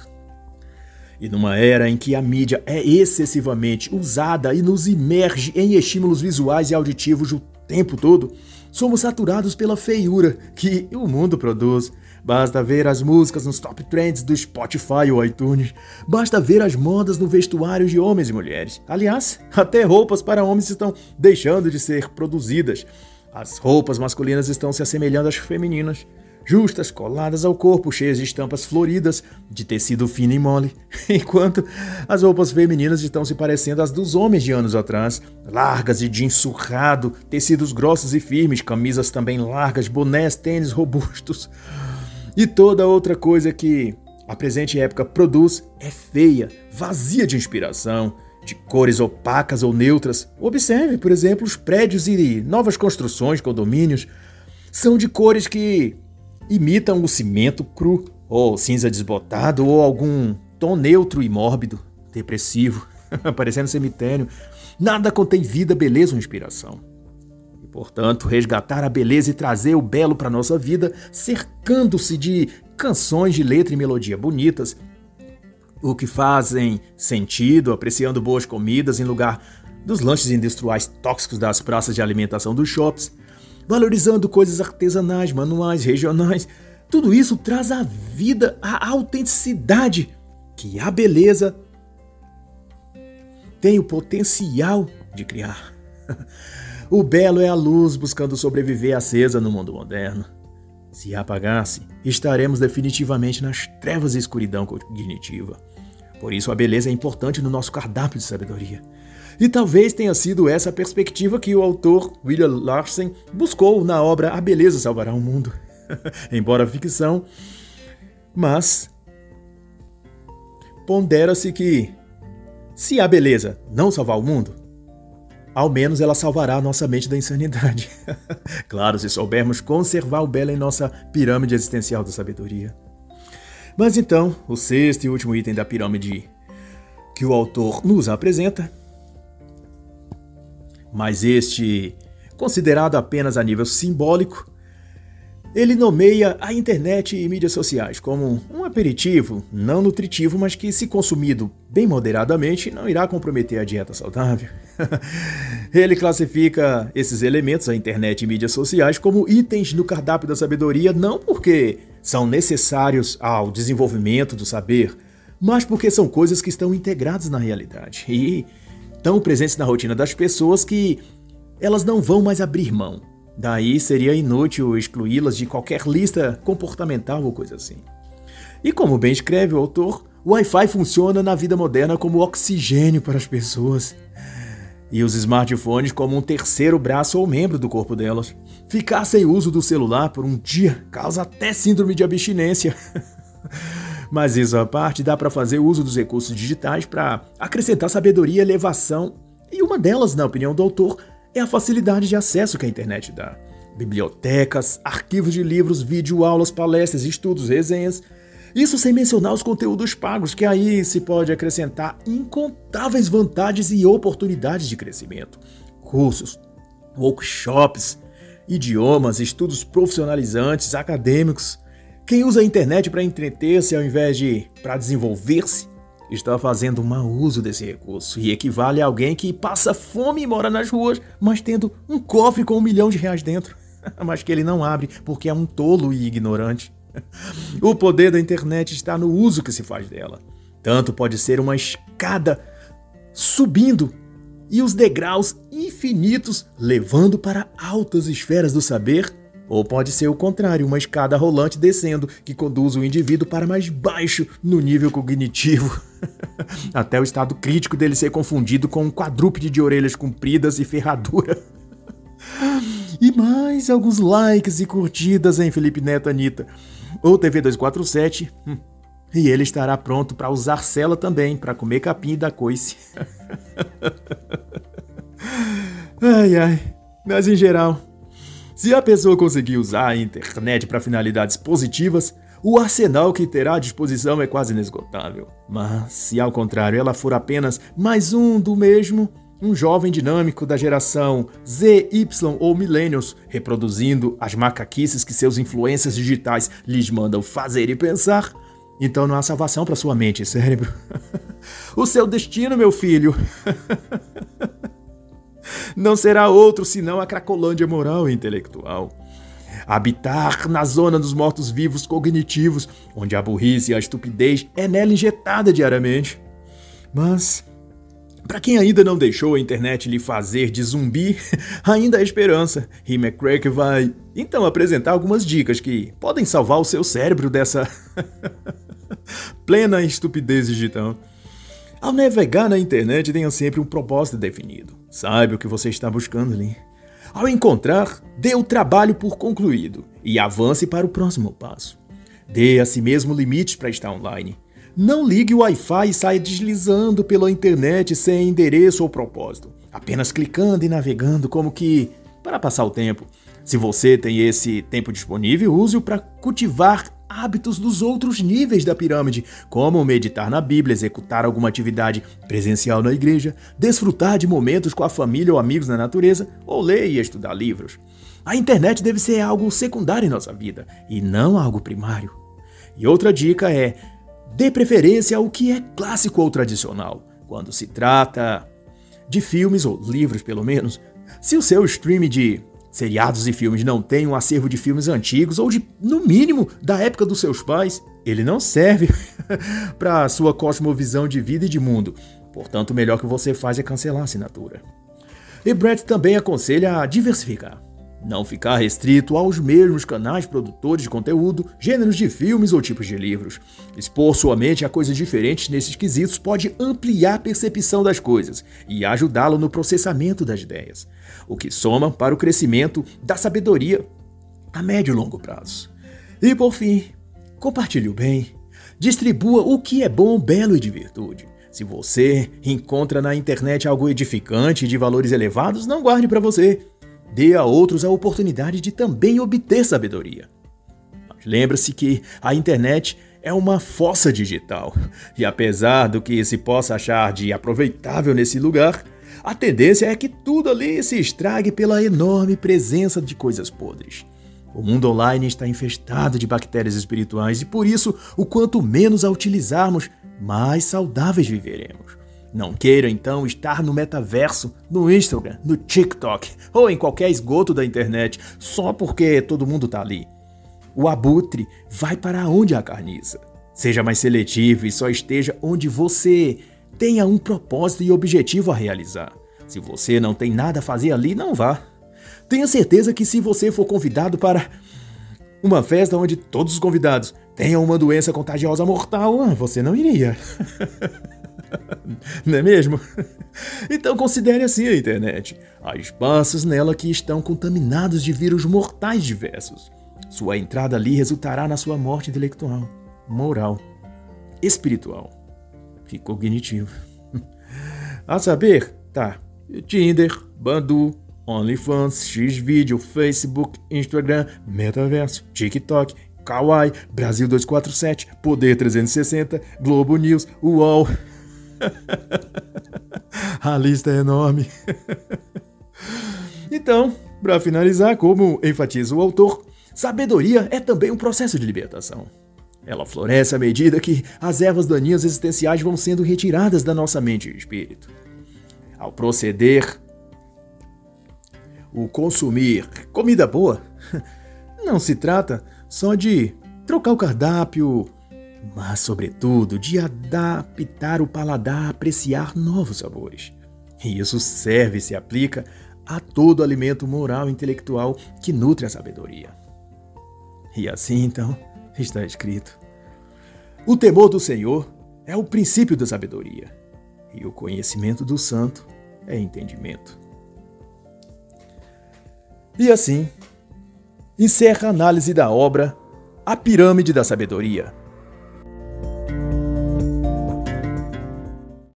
E numa era em que a mídia é excessivamente usada e nos imerge em estímulos visuais e auditivos o tempo todo, somos saturados pela feiura que o mundo produz Basta ver as músicas nos top trends do Spotify ou iTunes. Basta ver as modas no vestuário de homens e mulheres. Aliás, até roupas para homens estão deixando de ser produzidas. As roupas masculinas estão se assemelhando às femininas justas, coladas ao corpo, cheias de estampas floridas, de tecido fino e mole, [LAUGHS] enquanto as roupas femininas estão se parecendo às dos homens de anos atrás, largas e jeans surrado, tecidos grossos e firmes, camisas também largas, bonés, tênis robustos. E toda outra coisa que a presente época produz é feia, vazia de inspiração, de cores opacas ou neutras. Observe, por exemplo, os prédios e novas construções, condomínios, são de cores que imitam o cimento cru, ou cinza desbotado, ou algum tom neutro e mórbido, depressivo, [LAUGHS] parecendo cemitério. Nada contém vida, beleza ou inspiração. Portanto, resgatar a beleza e trazer o belo para nossa vida, cercando-se de canções de letra e melodia bonitas, o que fazem sentido, apreciando boas comidas em lugar dos lanches industriais tóxicos das praças de alimentação dos shops, valorizando coisas artesanais, manuais, regionais. Tudo isso traz à vida a autenticidade que a beleza tem o potencial de criar. [LAUGHS] O belo é a luz buscando sobreviver acesa no mundo moderno. Se apagasse, estaremos definitivamente nas trevas e escuridão cognitiva. Por isso, a beleza é importante no nosso cardápio de sabedoria. E talvez tenha sido essa perspectiva que o autor William Larsen buscou na obra A Beleza Salvará o Mundo. [LAUGHS] Embora ficção, mas pondera-se que, se a beleza não salvar o mundo, ao menos ela salvará a nossa mente da insanidade. [LAUGHS] claro, se soubermos conservar o belo em nossa pirâmide existencial da sabedoria. Mas então, o sexto e último item da pirâmide que o autor nos apresenta, mas este considerado apenas a nível simbólico, ele nomeia a internet e mídias sociais como um aperitivo não nutritivo, mas que, se consumido bem moderadamente, não irá comprometer a dieta saudável. [LAUGHS] Ele classifica esses elementos, a internet e mídias sociais, como itens no cardápio da sabedoria, não porque são necessários ao desenvolvimento do saber, mas porque são coisas que estão integradas na realidade e tão presentes na rotina das pessoas que elas não vão mais abrir mão. Daí seria inútil excluí-las de qualquer lista comportamental ou coisa assim. E como bem escreve o autor, o Wi-Fi funciona na vida moderna como oxigênio para as pessoas. E os smartphones como um terceiro braço ou membro do corpo delas. Ficar sem uso do celular por um dia causa até síndrome de abstinência. [LAUGHS] Mas isso à parte, dá para fazer uso dos recursos digitais para acrescentar sabedoria e elevação. E uma delas, na opinião do autor, é a facilidade de acesso que a internet dá. Bibliotecas, arquivos de livros, videoaulas, palestras, estudos, resenhas Isso sem mencionar os conteúdos pagos, que aí se pode acrescentar incontáveis vantagens e oportunidades de crescimento. Cursos, workshops, idiomas, estudos profissionalizantes, acadêmicos. Quem usa a internet para entreter-se ao invés de para desenvolver-se está fazendo mau uso desse recurso e equivale a alguém que passa fome e mora nas ruas, mas tendo um cofre com um milhão de reais dentro, [LAUGHS] mas que ele não abre porque é um tolo e ignorante. O poder da internet está no uso que se faz dela. Tanto pode ser uma escada subindo e os degraus infinitos levando para altas esferas do saber, ou pode ser o contrário, uma escada rolante descendo que conduz o indivíduo para mais baixo no nível cognitivo, [LAUGHS] até o estado crítico dele ser confundido com um quadrúpede de orelhas compridas e ferradura. [LAUGHS] E mais alguns likes e curtidas em Felipe Neto Anitta ou TV 247. Hum, e ele estará pronto para usar cela também, para comer capim da coice. [LAUGHS] ai ai, mas em geral, se a pessoa conseguir usar a internet para finalidades positivas, o arsenal que terá à disposição é quase inesgotável. Mas se ao contrário ela for apenas mais um do mesmo, um jovem dinâmico da geração Z, Y ou Millennials, reproduzindo as macaquices que seus influências digitais lhes mandam fazer e pensar, então não há salvação para sua mente e cérebro. [LAUGHS] o seu destino, meu filho, [LAUGHS] não será outro senão a cracolândia moral e intelectual. Habitar na zona dos mortos-vivos cognitivos, onde a burrice e a estupidez é nela injetada diariamente. Mas para quem ainda não deixou a internet lhe fazer de zumbi, [LAUGHS] ainda há esperança. E McCrack vai então apresentar algumas dicas que podem salvar o seu cérebro dessa [LAUGHS] plena estupidez digital. Ao navegar na internet, tenha sempre um propósito definido. Saiba o que você está buscando ali. Ao encontrar, dê o trabalho por concluído e avance para o próximo passo. Dê a si mesmo limites para estar online. Não ligue o Wi-Fi e saia deslizando pela internet sem endereço ou propósito, apenas clicando e navegando como que para passar o tempo. Se você tem esse tempo disponível, use-o para cultivar hábitos dos outros níveis da pirâmide, como meditar na Bíblia, executar alguma atividade presencial na igreja, desfrutar de momentos com a família ou amigos na natureza, ou ler e estudar livros. A internet deve ser algo secundário em nossa vida e não algo primário. E outra dica é Dê preferência ao que é clássico ou tradicional. Quando se trata de filmes, ou livros pelo menos, se o seu stream de seriados e filmes não tem um acervo de filmes antigos ou de, no mínimo, da época dos seus pais, ele não serve [LAUGHS] para a sua cosmovisão de vida e de mundo. Portanto, o melhor que você faz é cancelar a assinatura. E Brett também aconselha a diversificar. Não ficar restrito aos mesmos canais produtores de conteúdo, gêneros de filmes ou tipos de livros. Expor sua mente a coisas diferentes nesses quesitos pode ampliar a percepção das coisas e ajudá-lo no processamento das ideias, o que soma para o crescimento da sabedoria a médio e longo prazo. E por fim, compartilhe o bem, distribua o que é bom, belo e de virtude. Se você encontra na internet algo edificante e de valores elevados, não guarde para você dê a outros a oportunidade de também obter sabedoria. Lembre-se que a internet é uma fossa digital, e apesar do que se possa achar de aproveitável nesse lugar, a tendência é que tudo ali se estrague pela enorme presença de coisas podres. O mundo online está infestado de bactérias espirituais e por isso, o quanto menos a utilizarmos, mais saudáveis viveremos. Não queira então estar no metaverso, no Instagram, no TikTok ou em qualquer esgoto da internet só porque todo mundo tá ali. O abutre vai para onde há carniça. Seja mais seletivo e só esteja onde você tenha um propósito e objetivo a realizar. Se você não tem nada a fazer ali, não vá. Tenha certeza que se você for convidado para uma festa onde todos os convidados tenham uma doença contagiosa mortal, você não iria. [LAUGHS] [LAUGHS] Não é mesmo? [LAUGHS] Então considere assim a internet. Há espaços nela que estão contaminados de vírus mortais diversos. Sua entrada ali resultará na sua morte intelectual, moral, espiritual e cognitiva. [LAUGHS] A saber, tá, Tinder, Badu, OnlyFans, Xvideo, Facebook, Instagram, Metaverso, TikTok, Kawaii, Brasil 247, Poder 360, Globo News, UOL. [LAUGHS] A lista é enorme. então, para finalizar, como enfatiza o autor, sabedoria é também um processo de libertação. Ela floresce à medida que as ervas daninhas existenciais vão sendo retiradas da nossa mente e espírito. Ao proceder, o consumir comida boa, [LAUGHS] não se trata só de trocar o cardápio, mas, sobretudo, de adaptar o paladar a apreciar novos sabores. E isso serve e se aplica a todo alimento moral e intelectual que nutre a sabedoria. E assim, então, está escrito: O temor do Senhor é o princípio da sabedoria, e o conhecimento do santo é entendimento. E assim, encerra a análise da obra A Pirâmide da Sabedoria, Bye.